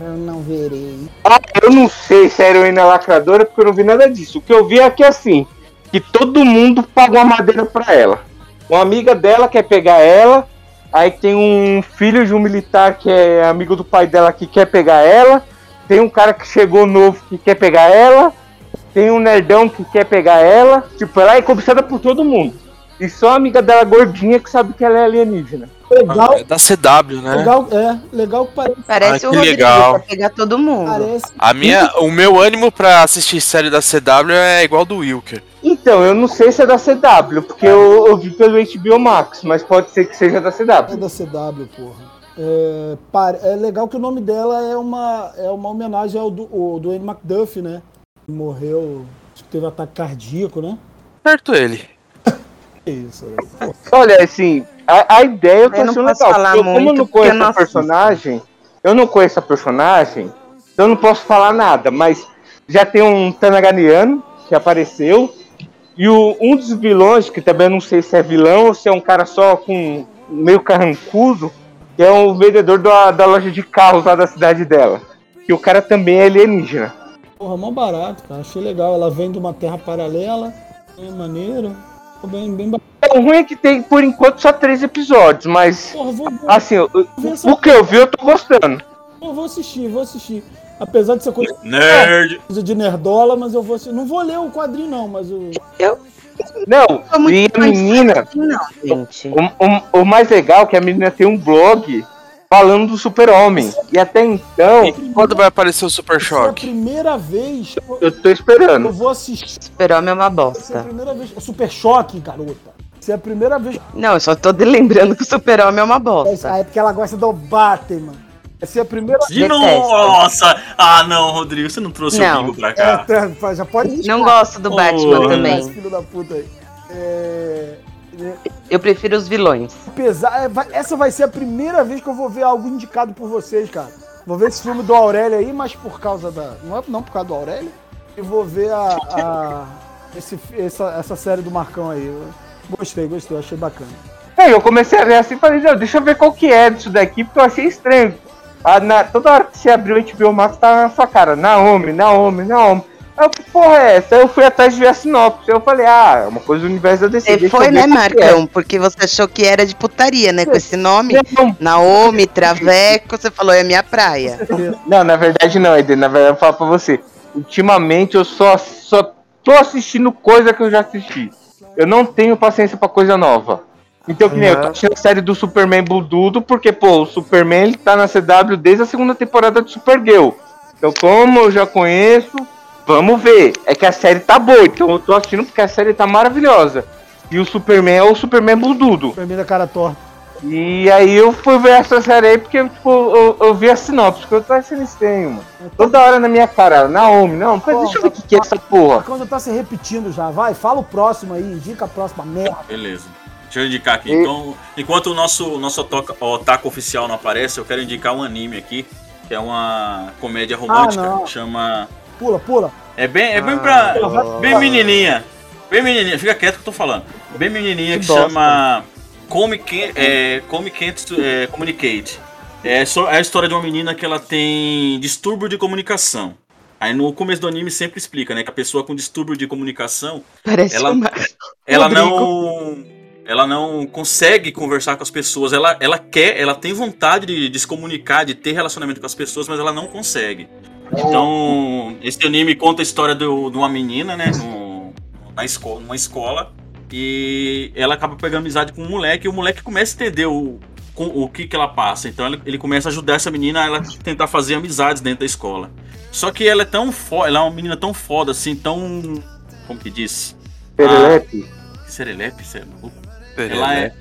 Eu não verei. Ah, eu não sei se é heroína lacradora, porque eu não vi nada disso. O que eu vi é que assim, que todo mundo paga uma madeira pra ela. Uma amiga dela quer pegar ela, aí tem um filho de um militar que é amigo do pai dela que quer pegar ela, tem um cara que chegou novo que quer pegar ela, tem um nerdão que quer pegar ela, tipo, ela é cobiçada por todo mundo. E só a amiga dela gordinha que sabe que ela é alienígena. Legal, É da CW, né? legal, é, legal que parece. Parece Ah, o Rodrigo legal. pra pegar todo mundo. parece A minha, o meu ânimo pra assistir série da CW é igual do Wilker. Então, eu não sei se é da CW, porque eu, eu vi pelo HBO Max, mas pode ser que seja da É CW. da CW, porra. É, pare- é legal que o nome dela é uma, é uma homenagem ao do, o, do Andy McDuff, né? Morreu. Acho que teve ataque cardíaco, né? Certo ele. Que isso, né? Olha, assim, a, a ideia eu tô Eu não achando posso legal. falar porque eu, como eu não conheço não a personagem, eu não conheço a personagem, então eu não posso falar nada, mas já tem um Tanaganiano que apareceu, e o, um dos vilões, que também eu não sei se é vilão ou se é um cara só com meio carrancudo, que é o vendedor da, da loja de carros lá da cidade dela. Que o cara também é alienígena. Porra, mó barato, cara. Achei legal. Ela vem de uma terra paralela. Bem maneiro. Ficou bem, bem bacana. É, O ruim é que tem, por enquanto, só três episódios, mas Porra, vou, vou, assim, o, que eu vi eu tô gostando. vou, vou assistir, vou assistir. Apesar de ser coisa, Nerd. coisa de nerdola, mas eu vou assistir. Não vou ler o quadrinho, não, mas o. Não, Tô muito e a menina, Não, gente. o, o, o mais legal é que a menina tem um blog falando do super-homem. E até então, E quando vai aparecer o Super Essa é a Choque? primeira vez que eu, eu tô eu esperando. vou assistir. Super-Homem é uma Essa é a bosta. primeira vez. O Super Choque, garota. Essa é a primeira vez. Não, eu só tô lembrando que o Super-Homem é uma bosta. Ah, é porque ela gosta do Batman. Essa é a primeira. De nossa! Ah, não, Rodrigo, você não trouxe Não. o Bingo pra É, cá. tá, já pode Não gosto do Batman Oh. também. Filho da puta aí. É, Eu prefiro os vilões. apesar, é, essa vai ser a primeira vez que eu vou ver algo indicado por vocês, cara. Vou ver esse filme do Aurélio aí, mas por causa da. Não é não por causa do Aurélio. E vou ver a. a- esse, essa, essa série do Marcão aí. Eu gostei, gostei, achei bacana. Aí eu comecei a ver assim e falei, não, deixa eu ver qual que é disso daqui, porque eu achei estranho. Ah, na- toda hora que você abriu o HBO Max tava na sua cara, Naomi, Naomi, Naomi. Eu, que porra é essa? Eu fui atrás de ver a sinopse. Eu falei, ah, é uma coisa do universo da DC. Você foi, né, é. Marcão? Porque você achou que era de putaria, né? Com esse nome. Não, Naomi, Traveco, você falou, é minha praia. Não, na verdade não, Eden. Na verdade, eu falo pra você. Ultimamente eu só, só tô assistindo coisa que eu já assisti. Eu não tenho paciência pra coisa nova. Então, que nem eu tô assistindo a série do Superman Bududo, porque, pô, o Superman ele tá na CW desde a segunda temporada de Supergirl. Então, como eu já conheço, vamos ver. É que a série tá boa, então eu tô assistindo porque a série tá maravilhosa. E o Superman é o Superman Bududo. Mim da cara torta. E aí eu fui ver essa série aí porque tipo, eu, eu vi a sinopse, porque eu tô achando estranho, mano. Toda hora na minha cara, Naomi, não, mas deixa eu ver o que, que é essa porra. Quando tá se repetindo já, vai, fala o próximo aí, indica a próxima merda. Beleza. Deixa eu indicar aqui. E- Então, enquanto o nosso, nosso otoca- otaku oficial não aparece, eu quero indicar um anime aqui, que é uma comédia romântica, não. chama... Pula, pula. É bem, é bem pra... Ah. Bem menininha. Bem menininha, fica quieto que eu tô falando. Bem menininha que, Que chama... Come, Can- é, Come Can't é, Communicate. É, só, é a história de uma menina que ela tem distúrbio de comunicação. Aí no começo do anime sempre explica, né, que a pessoa com distúrbio de comunicação Parece Ela- uma... ela Rodrigo. não ela não consegue conversar com as pessoas ela, ela quer ela tem vontade de, de se comunicar de ter relacionamento com as pessoas mas ela não consegue então esse anime conta a história do- de uma menina né no- na escola numa escola e ela acaba pegando amizade com um moleque e o moleque começa a entender o, com- o que que ela passa então ele, ele começa a ajudar essa menina a ela tentar fazer amizades dentro da escola só que ela é tão foda ela é uma menina tão foda assim tão como que diz Serelepe. Serelepe, você é maluco? Ela é.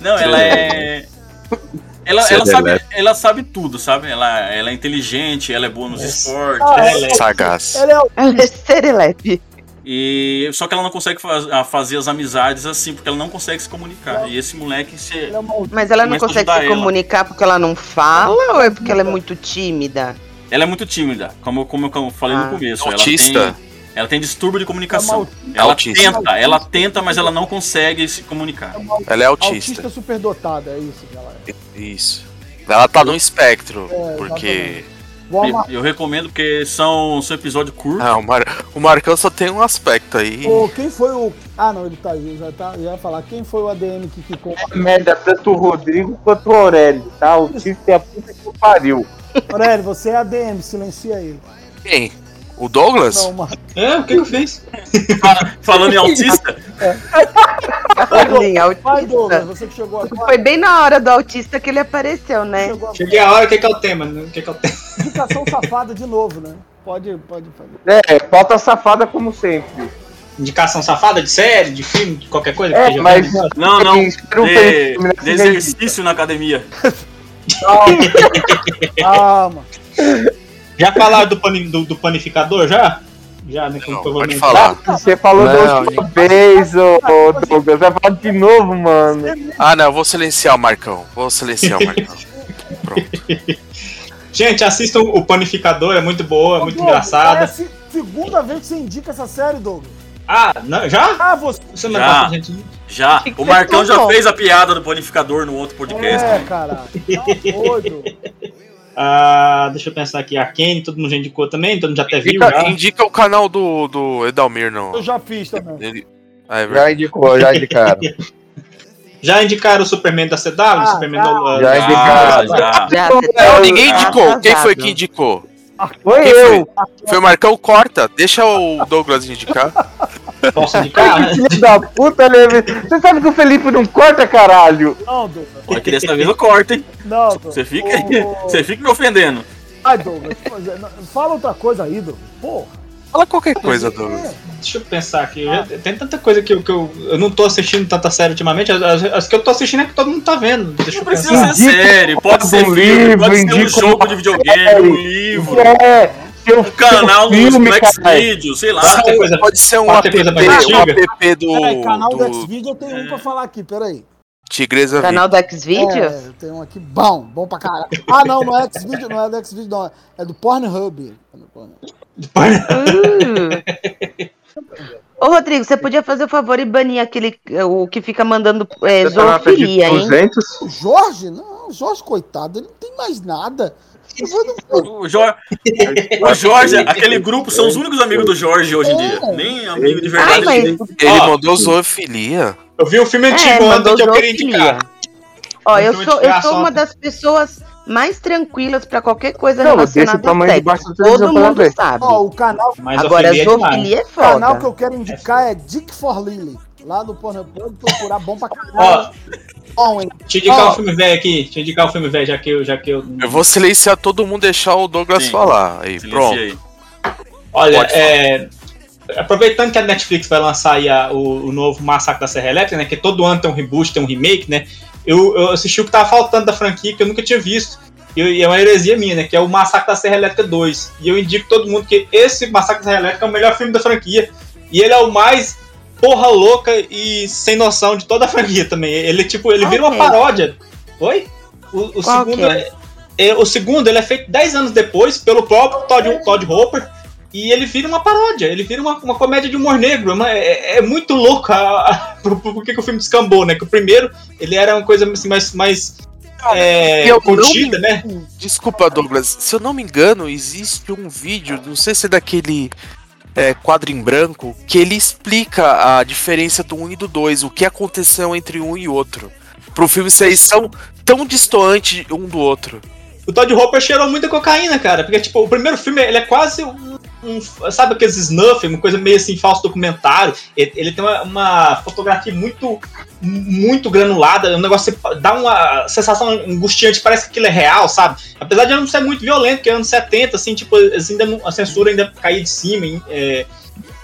Não, ela é. Ela, ela, sabe, ela sabe tudo, sabe? Ela, ela é inteligente, ela é boa nos esportes. Sagaz. Ele é o. Ela é serelepe. E só que ela não consegue faz- fazer as amizades assim, porque ela não consegue se comunicar. E esse moleque se. É Mas ela não consegue se ela. comunicar porque ela não fala ou é porque ela é muito tímida? Ela é muito tímida, como, como eu falei Ah. no começo. Autista? Ela tem, ela tem distúrbio de comunicação. É Ela autista. tenta, ela tenta, mas ela não consegue se comunicar. Ela é autista autista. superdotada, é isso, galera. Isso. Ela tá no espectro, É, porque. Eu, eu recomendo porque são, são episódios curtos. Ah, o, Mar... o Marcão só tem um aspecto aí. Ô, quem foi o. Ah, não, ele tá aí, já, tá, já ia falar. Quem foi o ADM que ficou. Merda, tanto o Rodrigo quanto o Aurélio, tá? O Tiff é a puta que pariu. Aurélio, você é ADM, silencia ele. Quem? O Douglas? Não. É, o que que eu fiz? Falando em autista, Olha, Vai, Douglas, você que chegou agora. Foi bem na hora do autista que ele apareceu, né? Cheguei a hora, o que que é o tema? né? O que que é o tema? Indicação safada de novo, né? Pode, pode fazer. É, falta safada como sempre. Indicação safada de série, de filme, de qualquer coisa? É, mas. não, não, um de, de exercício na academia. Calma. Já falaram do, pani- do- do panificador, já? Já, né? como Não, pode falar. Você falou Não, da última vez, ô, ô Douglas. Vai falar de novo, mano. Ah, não, eu vou silenciar o Marcão. Vou silenciar o Marcão. Gente, assistam o Panificador, é muito boa, é muito Douglas, engraçada. Parece segunda vez que você indica essa série, Douglas. Ah, não, já? Ah, você. Você não Já. tá gente. Já. O Marcão já bom. fez a piada do panificador no outro podcast. É, caralho. Tá doido. Ah, deixa eu pensar aqui. Arcane, todo mundo já indicou também, todo mundo já até viu. Indica, Já. indica o canal do, do Edalmir, não. Eu já fiz também. Ele... Ah, é. Já indicou, já indicaram. Já indicaram o Superman da CW? Ah, Superman já. do- Já ah, indicaram. já. Já, Não, ninguém indicou. Quem foi que indicou? Foi Quem eu. Foi o Marcão? Corta. Deixa o Douglas indicar. Posso indicar? né? Filho da puta, né? Você sabe que o Felipe não corta, caralho. Não, Douglas. Olha que dessa vez eu corto, hein? Não, Douglas. Você fica, Ô, você fica me ofendendo. Ai, Douglas. é, Fala outra coisa aí, Douglas. Porra. Fala qualquer coisa, Douglas. Deixa eu pensar aqui. já- tem tanta coisa que, eu, que eu, eu não tô assistindo tanta série ultimamente. As, que eu tô assistindo é que todo mundo tá vendo. Deixa eu Não precisa pensar. ser série, pode ser um filme, livro, pode ser um jogo de videogame, série. um livro, É, um canal filme, Flex. Video, sei lá. Pode ter coisa- Pode ser um pode app, ter coisa mais um app do, Peraí, canal do do Xvideo eu tenho um pra falar aqui, peraí. Tigresa Canal do Xvideos? É, tenho um aqui bom, bom pra caralho. Ah, não, não é Xvideo, não é do Xvideo, não. É do Pornhub. Ô, Rodrigo, você podia fazer o favor e banir aquele o que fica mandando é, zoofilia, hein? 200? O Jorge? Não, o Jorge, coitado, ele não tem mais nada. O Jorge, o Jorge, aquele grupo são os únicos amigos do Jorge hoje em dia. Nem amigo de verdade. Ai, ele mas-. Ele mandou zoofilia. Eu vi um filme É, antigo ontem mandou que eu queria indicar. Ó, eu sou, eu sou uma das pessoas mais tranquilas pra qualquer coisa Não, relacionada sexo. Todo mundo sabe. Ó, o canal, Mas Agora, zoofilia é zoofilia é o canal que foda. eu quero indicar é Dick for Lily. Lá do Pornhub, procurar, bom pra Ó, caralho. Bom, hein? deixa eu indicar Ó. um filme velho aqui. Deixa eu indicar um filme velho, já que eu. Já que eu... Eu vou silenciar todo mundo deixar o Douglas Sim. falar. Aí, Silencia pronto. aí. Olha, é, aproveitando que a Netflix vai lançar aí a- o, o novo Massacre da Serra Elétrica, né? Que todo ano tem um reboot, tem um remake, né? Eu, eu assisti o que tava faltando da franquia que eu nunca tinha visto. E, eu- e é uma heresia minha, né? Que é o Massacre da Serra Elétrica 2. E eu indico todo mundo que esse Massacre da Serra Elétrica é o melhor filme da franquia. E ele é o mais porra louca e sem noção de toda a franquia também. Ele, tipo, ele vira uma paródia. Oi? O, o segundo é? é, o segundo ele é feito 10 anos depois pelo próprio Todd, Todd Hopper e ele vira uma paródia, ele vira uma, uma comédia de humor negro. É, uma- é- é muito louco a, a, por, por que, que o filme descambou, né? Que o primeiro ele era uma coisa assim, mais, mais é, eu não contida, né? Desculpa, Douglas. Se eu não me engano, existe um vídeo, não sei se é daquele é, quadro em branco, que ele explica a diferença do 1 e do 2, o que aconteceu entre um e outro. Pro filme ser tão, tão distante um do outro. O Todd Hopper cheirou muita cocaína, cara. Porque, tipo, o primeiro filme, ele é quase um. Um- sabe aqueles snuff, uma coisa meio assim, falso documentário. Ele, ele tem uma, uma fotografia muito. Muito granulada. Um negócio que dá uma sensação angustiante, parece que aquilo é real, sabe? Apesar de não ser muito violento, porque é anos 70, assim, tipo, assim, ainda não- a censura ainda caía de cima, é,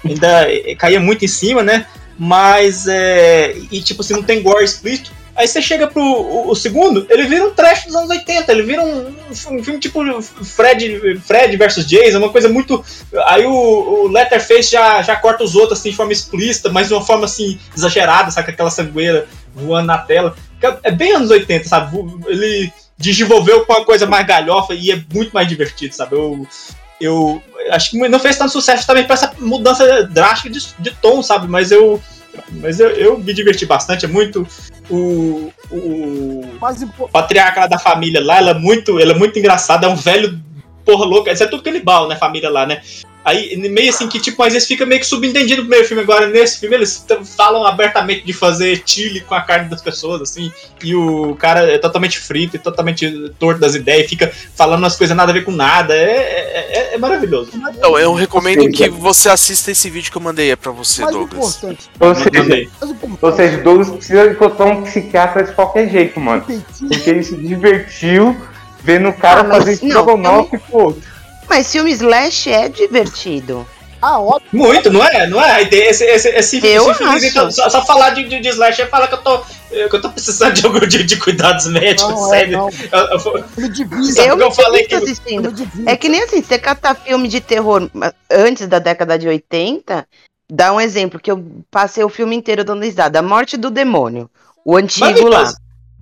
ainda é, caía muito em cima, né? Mas, é, e tipo assim, não tem gore explícito. Aí você chega pro o, o segundo, ele vira um trash dos anos 80, ele vira um, um filme tipo Fred, Fred versus Jason, uma coisa muito. Aí o, o Letterface já, já corta os outros assim de forma explícita, mas de uma forma assim exagerada, saca aquela sangueira voando na tela. É bem anos 80, sabe? Ele desenvolveu com uma coisa mais galhofa e é muito mais divertido, sabe? Eu, eu acho que não fez tanto sucesso também para essa mudança drástica de, de tom, sabe? Mas eu. Mas eu, eu me diverti bastante, é muito. O, o patriarca lá da família lá, ela é muito, ela é muito engraçada, é um velho porra louca, isso é tudo canibal, né, família lá, né? Aí, meio assim, que tipo, às vezes fica meio que subentendido no primeiro filme. Agora, nesse filme, eles falam abertamente de fazer chile com a carne das pessoas, assim. E o cara é totalmente frito e totalmente torto das ideias, fica falando umas coisas nada a ver com nada. É, é, é- é maravilhoso. Então, eu recomendo que você assista esse vídeo que eu mandei é pra você, mais Douglas. importante. Ou seja, ou seja, Douglas precisa encontrar um psiquiatra de qualquer jeito, mano. Porque ele se divertiu vendo o cara Ah, fazer não, estrogonofe, pô. Mas filme slash é divertido. Ah, óbvio. Muito, não é? Não é? Esse, esse, esse, Eu esse filme, então, só, só falar de, de, de slasher fala que eu tô, que eu tô precisando de, algum- de, de cuidados médicos, Não, é, sério. não. Eu- eu Filme Eu o que eu falei que- assistindo. Filme. É que nem assim, você catar filme de terror antes da década de 80, dá um exemplo, que eu passei o filme inteiro dando risada. A Morte do Demônio, o antigo lá.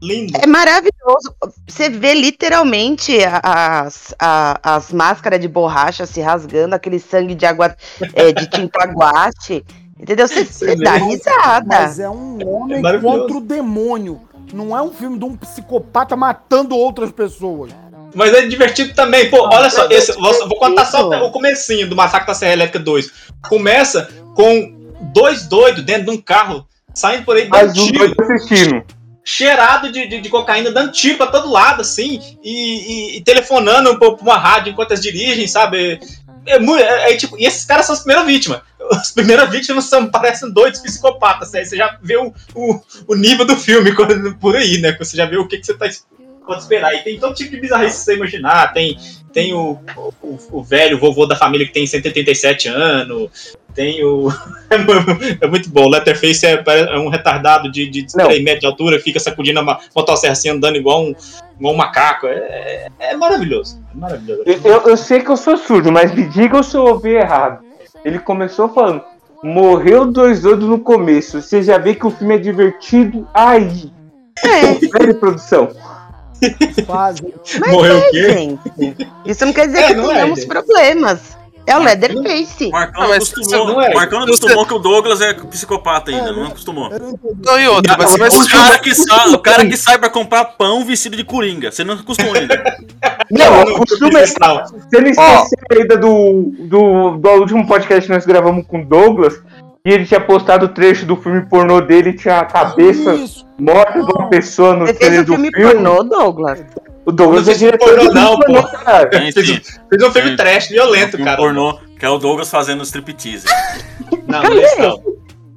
Lindo. É maravilhoso. Você vê literalmente a- as, a- as máscaras de borracha se rasgando, aquele sangue de água é, de tinta guache. Entendeu? Você você dá risada. Mas é um homem É contra o demônio. Não é um filme de um psicopata matando outras pessoas. Mas é divertido também. Pô, olha só, esse, vou, vou contar só o comecinho do Massacre da Serra Elétrica 2. Começa com dois doidos dentro de um carro, saindo por aí Mais um doido assistindo. Cheirado de, de, de cocaína, dando tiro pra todo lado, assim, e, e- e telefonando pra, pra uma rádio enquanto eles dirigem, sabe? É, mu- é- é tipo, e esses caras são as primeiras vítimas. As primeiras vítimas são, parecem doidos psicopatas. Aí você já vê o, o, o nível do filme quando- por aí, né? Você já vê o que, que você tá, pode esperar. E tem todo tipo de bizarrice que você imaginar. Tem, tem o, o, o velho vovô da família que tem 187 anos. Tem o. é muito bom. O Letterface é, é um retardado de, de Não. 3 metros de altura, fica sacudindo a motosserra assim, andando igual um, igual um macaco. É, é maravilhoso. É maravilhoso. Eu, eu- eu sei que eu sou surdo, mas me digam se eu ouvi errado. Ele começou falando, morreu dois doidos no começo. Você já vê que o filme é divertido aí. É, Velho produção. Fazem. mas Morreu o é, quê? gente. Isso não quer dizer É, que não é, tenhamos gente. problemas. É o Leatherface. Marcão Não, acostumou, não é. Marcão não acostumou que o Douglas é psicopata ainda, não acostumou. Não e outra, mas você vai O cara, que sai, o cara que sai pra comprar pão vestido de coringa. Você não acostumou ainda. Não, não, o é não. Você não esqueceu ainda do, do, do último podcast que nós gravamos com o Douglas? E ele tinha postado o trecho do filme pornô dele e tinha a cabeça Isso. morta de uma pessoa no Você fez trailer do filme filme. pornô, Douglas? O Douglas Não é fez diretor pornô, de não, pornô, pô. cara. Sim. um- fez um filme É. trash violento, Um cara. pornô, que é o Douglas fazendo striptease. Não, não é isso não.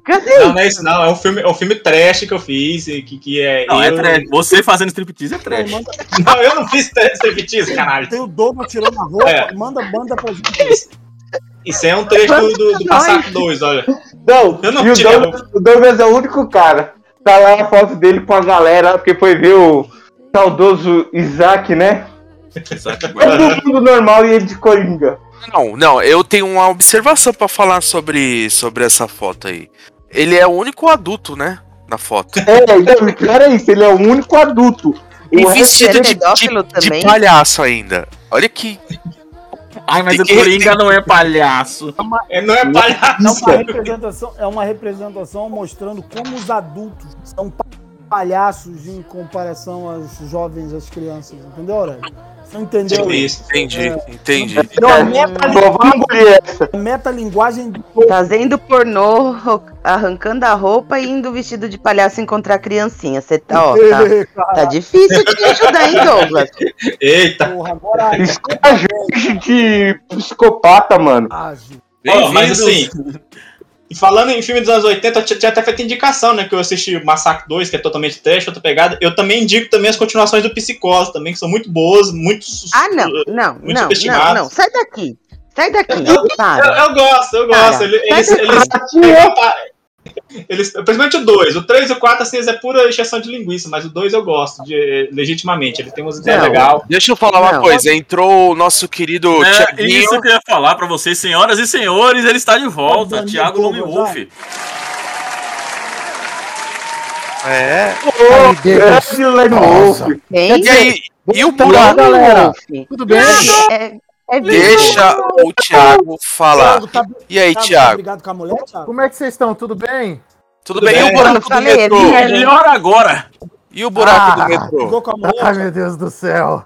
Cadê? Não, não é isso não. É um filme, é um filme trash que eu fiz, que, que é. Não, é eu... trash. Você fazendo striptease é trash. Não, eu não fiz striptease, caralho. Tem o Douglas tirando a roupa. É. Manda, manda pra gente. Isso é um trecho do, do, Massacre 2, olha. Não, Eu não e o Douglas, o Douglas é o único cara. Tá lá a foto dele com a galera, porque foi ver o saudoso Isaac, né? Exato. Todo mundo normal e ele de coringa. Não, não, eu tenho uma observação pra falar sobre, sobre essa foto aí. Ele é o único adulto, né? Na foto. É, então, o pior é isso, ele é o único adulto. E O vestido é de, de, de palhaço ainda. Olha que. Ai, mas o que- Coringa não é palhaço. É, não é É palhaço. uma representação, é uma representação mostrando como os adultos são pa- palhaços em comparação aos jovens, às crianças, entendeu, Aurélio? Você não entendeu? Tipo isso. Entendi, entendi. É uma meta, Só vamos engolir essa. metalinguagem de Fazendo pornô, arrancando a roupa e indo vestido de palhaço encontrar a criancinha. Você tá, ó, tá, tá difícil de ajudar, hein, Douglas? Eita. porra, agora Isso gente de psicopata, mano. age. Ó, mas assim, e falando em filme dos anos 80, eu tinha até feito indicação, né? Que eu assisti Massacre 2, que é totalmente trash, outra pegada. Eu também indico também as continuações do Psicose, também, que são muito boas, muito. Ah, não, não, Muito não, não, não. Sai daqui. Sai daqui. Eu, Para. eu gosto, eu gosto. Cara, Ele- Eles, sai eles, eles, principalmente o 2. O 3 e o 4, assim, eles é pura exceção de linguiça, mas o 2 eu gosto, de, legitimamente. Ele tem umas ideias legais. Deixa eu falar uma Não. coisa. Entrou o nosso querido É Thiaguinho. isso que eu ia falar pra vocês, senhoras e senhores, ele está de volta, Pode Thiago Douglas, Lone Wolf. É. Ô, grande Leno Wolf. Quem? E aí? E o buraco? galera? Tudo bem? É, é Deixa o Thiago falar. Thiago, tá- E aí, tá Thiago? Obrigado com a mulher, Thiago? Como é que vocês estão? Tudo bem? Tudo Tudo bem? E bem. o buraco Eu do falei, metrô? Melhor agora! E o buraco do Ah. metrô? A mulher? Ai, meu Deus do céu.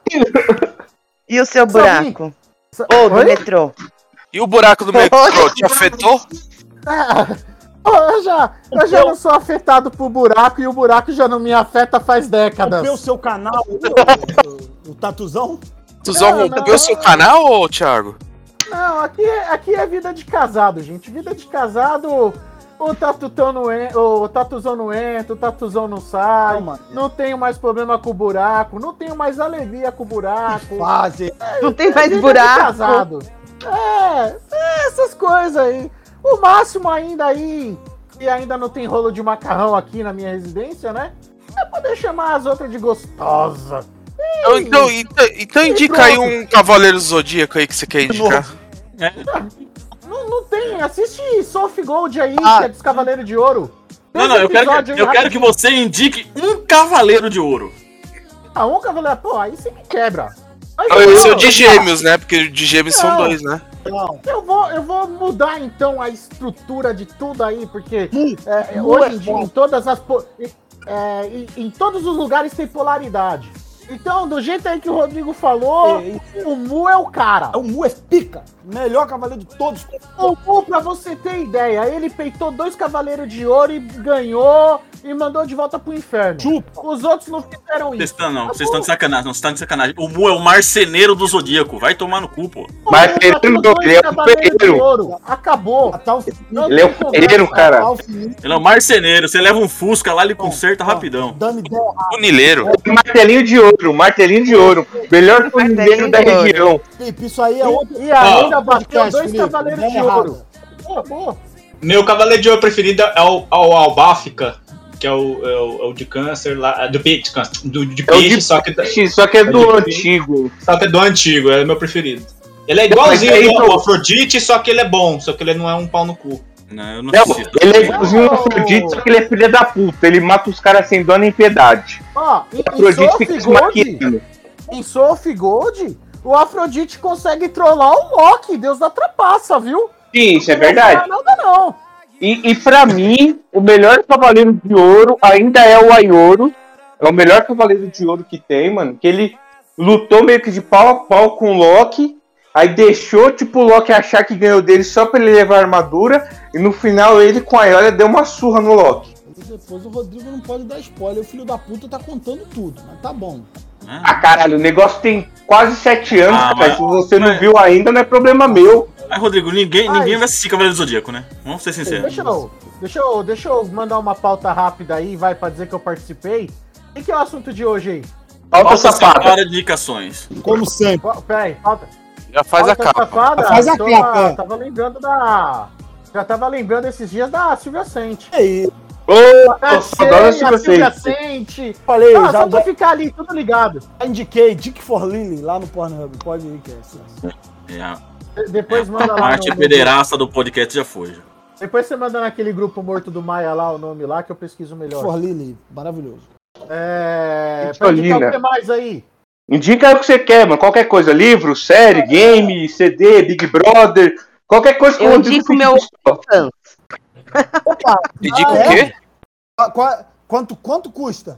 E o seu buraco? Ou do Oi? metrô? E o buraco do metrô te afetou? Ah, eu já, eu já não sou afetado por buraco e o buraco já não me afeta faz décadas. O seu canal, o, o, o tatuzão? Não, rompeu seu canal, ô Thiago? Não, aqui é, aqui é vida de casado, gente. Vida de casado, o tatutão não entra, o tatuzão não entra, o tatuzão não sai. Não, mano. Não tenho mais problema com o buraco, não tenho mais alegria com o buraco. Fase. Não tem mais Vida de buraco. casado. É, é, essas coisas aí. O máximo ainda aí, que ainda não tem rolo de macarrão aqui na minha residência, né? É poder chamar as outras de gostosa. Então, então, então, então indica aí um Cavaleiro Zodíaco aí que você quer indicar. Não, não tem, assiste Soft Gold aí, Ah. que é dos Cavaleiros de Ouro. Não, não, eu quero, que, eu aí, quero que você indique um cavaleiro de ouro. Ah, um cavaleiro, pô, aí você me quebra. Eu Esse é o vou- de gêmeos, né? Porque de gêmeos são Não. dois, né? Não. Eu vou, eu vou mudar então a estrutura de tudo aí, porque Mu, é, hoje é em dia, em todas as. é, em, em todos os lugares tem polaridade. Então, do jeito aí que o Rodrigo falou, É, o Mu é o cara. É o Mu é pica. Melhor cavaleiro de todos. O Mu, pra você ter ideia, ele peitou dois cavaleiros de ouro e ganhou e mandou de volta pro inferno. Chupa. Os outros não fizeram Vocês isso. estão, não, vocês estão de sacanagem, não, vocês estão de sacanagem. O Mu é o marceneiro do Zodíaco, vai tomar no cu, pô. O Mas Mu ele matou não, dois ele é cavaleiros de ferreiro. ouro. Acabou. Não Ele é o ferreiro, cara. Ele é o marceneiro, você leva um Fusca lá, ele conserta rapidão. Funileiro. Martelinho de ouro, martelinho de ouro. Melhor funileiro da região. Felipe, isso aí é outro. E ainda bateu dois cavaleiros de ouro. Meu cavaleiro de ouro preferido é o, é o Albáfica, que é o, é o, é o de câncer lá. Do peixe, de câncer, do, de É peixe, de só, que, peixe, só que é do antigo. só que é do antigo, é o meu preferido. Ele é igualzinho ao então- Afrodite, só que ele é bom, só que ele não é um pau no cu. Não, eu não Não, assisto. ele é igualzinho ao Afrodite, só que ele é filho da puta. Ele mata os caras sem dó nem piedade. O em Afrodite fica se maquiando. em Soft Gold, o Afrodite consegue trollar o Loki, Deus da trapaça, viu? Sim, isso é Não verdade. fala nada não. E, e pra mim, o melhor cavaleiro de ouro ainda é o Aioro. É o melhor cavaleiro de ouro que tem, mano. Que ele lutou meio que de pau a pau com o Loki. Aí deixou, tipo, o Loki achar que ganhou dele só pra ele levar a armadura. E no final ele com a Iolia deu uma surra no Loki. E depois o Rodrigo não pode dar spoiler. O filho da puta tá contando tudo, mas tá bom. Ah, caralho, o negócio tem quase sete anos, Ah, cara. mas- Se você não mas- viu ainda, não é problema meu. Mas, Rodrigo, ninguém, Ah, ninguém isso. vai assistir Cavaleiro do Zodíaco, né? Vamos ser sinceros. Deixa eu, deixa, eu, deixa eu mandar uma pauta rápida aí, vai, pra dizer que eu participei. O que é o assunto de hoje aí? Falta Falta safada. de indicações. Como sempre. Peraí, pauta. Já faz a pauta capa. safada, Faz a tô- capa, é. Tava lembrando da... Já tava lembrando esses dias da Silvia Sente. E aí? Ô, É, sei, esse a Silvia. Sente. Falei, Ah, já, só pra já ficar ali, tudo ligado. indiquei Dick for Lily lá no Pornhub. Pode ir, que é assim. É, a De- Depois a manda lá parte no, pederasta do podcast já foi. Já. Depois você manda naquele grupo morto do Maia lá, o nome lá, que eu pesquiso melhor. for Lily, maravilhoso. É... Pra indicar Colina. o que mais aí? Indica o que você quer, mano. Qualquer coisa. Livro, série, game, CD, Big Brother. Qualquer coisa que Eu indico meu-. Opa, Indica Ah, o é? quê? qua- quanto, quanto custa?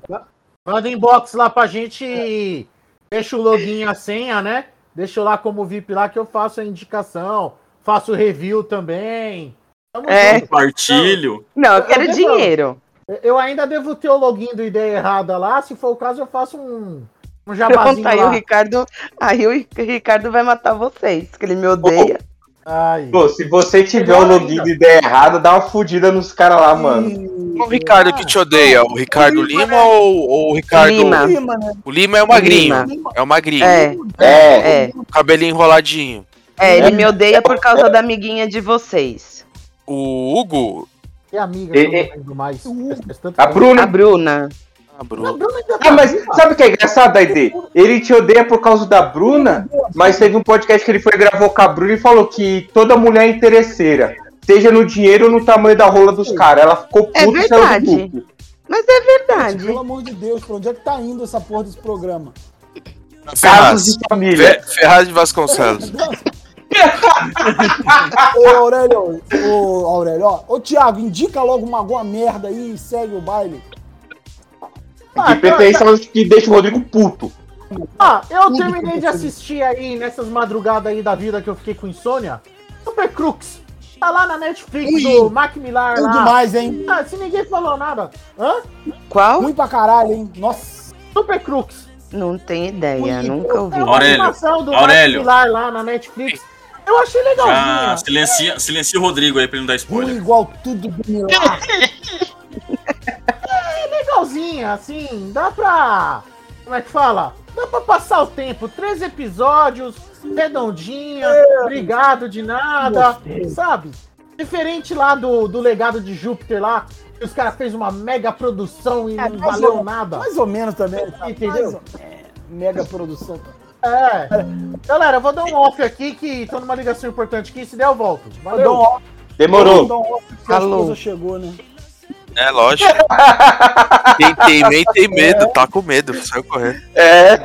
Manda inbox lá pra gente. Deixa o login e a senha, né? Deixa eu lá como VIP lá que eu faço a indicação. Faço review também. Tamo É. junto. Compartilho. Não, eu quero Eu- eu- dinheiro. Eu ainda devo ter o login do Ideia Errada lá. Se for o caso, eu faço um, um Pronto, jabazinho aí o lá. Ricardo. Aí o Ricardo vai matar vocês, que ele me odeia. Ai. Pô, se você tiver o login de ideia errada, dá uma fudida nos caras lá, mano. O Ricardo que te odeia, o Ricardo Lima ou, ou o Ricardo. Lima. Lima, né? O Lima é o magrinho. Lima. É o magrinho. É, É. é. Cabelinho enroladinho. É, ele me odeia por causa da amiguinha de vocês. O Hugo. Que amiga que eu E- não lembro mais. A tempo. A Bruna. Bruna. A. Bruna Ah, tá mas sabe o que é engraçado, Aide? Ele te odeia por causa da Bruna, mas teve um podcast que ele foi gravou com a Bruna e falou que toda mulher é interesseira. Seja no dinheiro ou no tamanho da rola dos caras. Ela ficou É puta e saiu do verdade. grupo. Mas é verdade. Pelo amor de Deus, pra onde é que tá indo essa porra desse programa? Casos Ferraz. de família. Fe- Ferraz de Vasconcelos. Ô Aurélio, ô Aurélio, ó. Ô Thiago, indica logo uma alguma merda aí e segue o baile. Ah, De preferência os que deixam o Rodrigo puto. Ah, eu terminei de assistir aí nessas madrugadas aí da vida que eu fiquei com insônia. Super Crux. Tá lá na Netflix Ui. do Mac Millar Tudo lá. demais, hein? Ah, se ninguém falou nada. Hã? Qual? Ruim pra caralho, hein? Nossa. Super Crux. Não tenho ideia, Ui, nunca ouvi. É uma Aurélio, animação do Aurélio. Mac Millar lá na Netflix. Eu achei Já legalzinha. silencia, silencia o Rodrigo aí pra ele não dar Ruim spoiler. igual tudo do Milagre. É legalzinha, assim. Dá pra. Como é que fala? Dá pra passar o tempo. Três episódios. Redondinha, obrigado de nada, sabe? Diferente lá do, do legado de Júpiter lá, que os caras fez uma mega produção e É, não valeu ou- nada. Mais ou menos também. Entendeu? Mais ou- é, mega produção. É. Galera, eu vou dar um off aqui que tô numa ligação importante aqui, se der eu volto. Dá um Valeu. off, Demorou. dá um off, porque a esposa chegou, né? É, lógico. Quem tem medo, tem medo. Tá com medo, saiu correndo. É.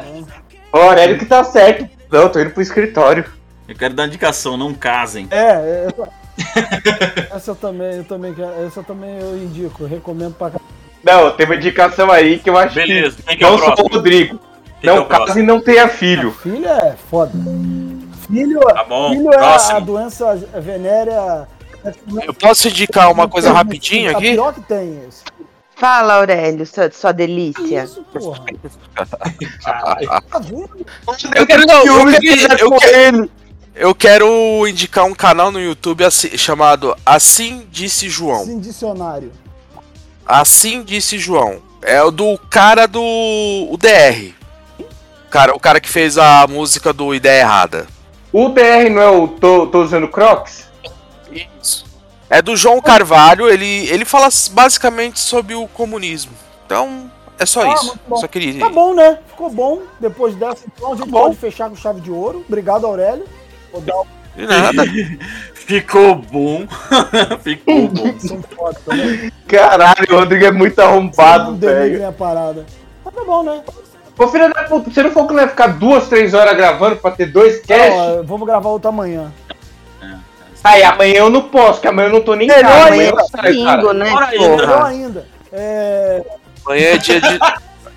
O Aurélio que tá certo. Não, eu tô indo pro escritório. Eu quero dar indicação, não casem. É, é, essa, eu também, eu também quero, essa eu também eu indico, eu recomendo pra cá. Não, tem uma indicação aí que eu acho Beleza, que que é o não sou o? Rodrigo. Quem é não case e não tenha filho. Filho é foda. Filho, Tá bom, filho é a doença venérea. Eu posso indicar uma coisa rapidinho A aqui? pior que tem esse. Fala, Aurélio, sua, sua delícia. Isso, porra. Eu quero, não, eu, quero, ele. eu quero indicar um canal no YouTube assim- chamado Assim Disse João. Sim, dicionário. Assim Disse João. É o do cara do o DR. Cara, o cara que fez a música do Ideia Errada. O DR não é o tô, tô usando Crocs? Isso. É do João Carvalho, ele, ele fala basicamente sobre o comunismo. Então, é só Ah, isso. Só queria. Tá bom, né? Ficou bom. Depois dessa, então a gente bom. pode fechar com chave de ouro. Obrigado, Aurélio. Vou dar De nada. Ficou bom. Ficou bom. Caralho, o Rodrigo é muito arrombado, velho. a parada. Mas tá bom, né? Ô filho da puta, você não falou que não ia ficar duas, três horas gravando pra ter dois casts? Ó, vamos gravar outra amanhã. Aí amanhã eu não posso, que amanhã eu não tô nem em casa. Amanhã ainda, eu saio, domingo, né, Melhor porra? ainda. É. Amanhã é dia de.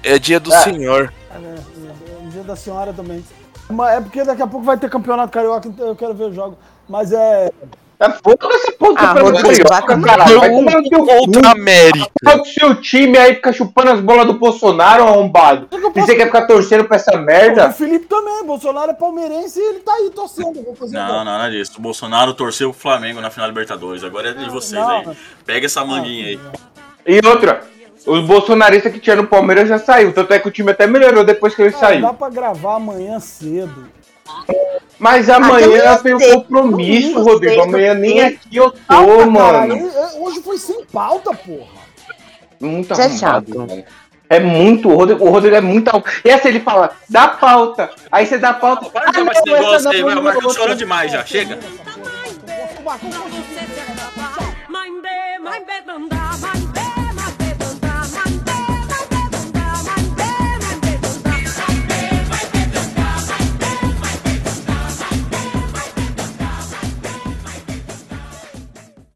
É dia do senhor. É, é, é, dia da senhora também. Mas é porque daqui a pouco vai ter campeonato carioca, então eu quero ver o jogo. Mas é. É foda esse ponto Ah, pra caralho. no Vai tomar no teu. Contra América. Qual que o seu time aí fica chupando as bolas do Bolsonaro, arrombado? E você quer ficar torcendo pra essa O merda? Felipe também, Bolsonaro é palmeirense e ele tá aí torcendo. Vou fazer Não, agora. nada disso. O Bolsonaro torceu pro Flamengo na final da Libertadores. Agora é de vocês não. aí. Pega essa manguinha aí. E outra, os bolsonaristas que tinha no Palmeiras já saiu. Tanto é que o time até melhorou depois que ele Cara, saiu. dá pra gravar amanhã cedo. Mas amanhã tem um compromisso, domingo, Rodrigo. Sexta, amanhã nem aqui eu tô, pauta, mano. Hoje foi sem pauta, porra. Muito Isso é chato. É muito, o Rodrigo, o Rodrigo é muito. E assim, ele fala, dá pauta. Aí você dá pauta. Para ah, não, esse negócio aí, vai, vai, chorando demais já, chega.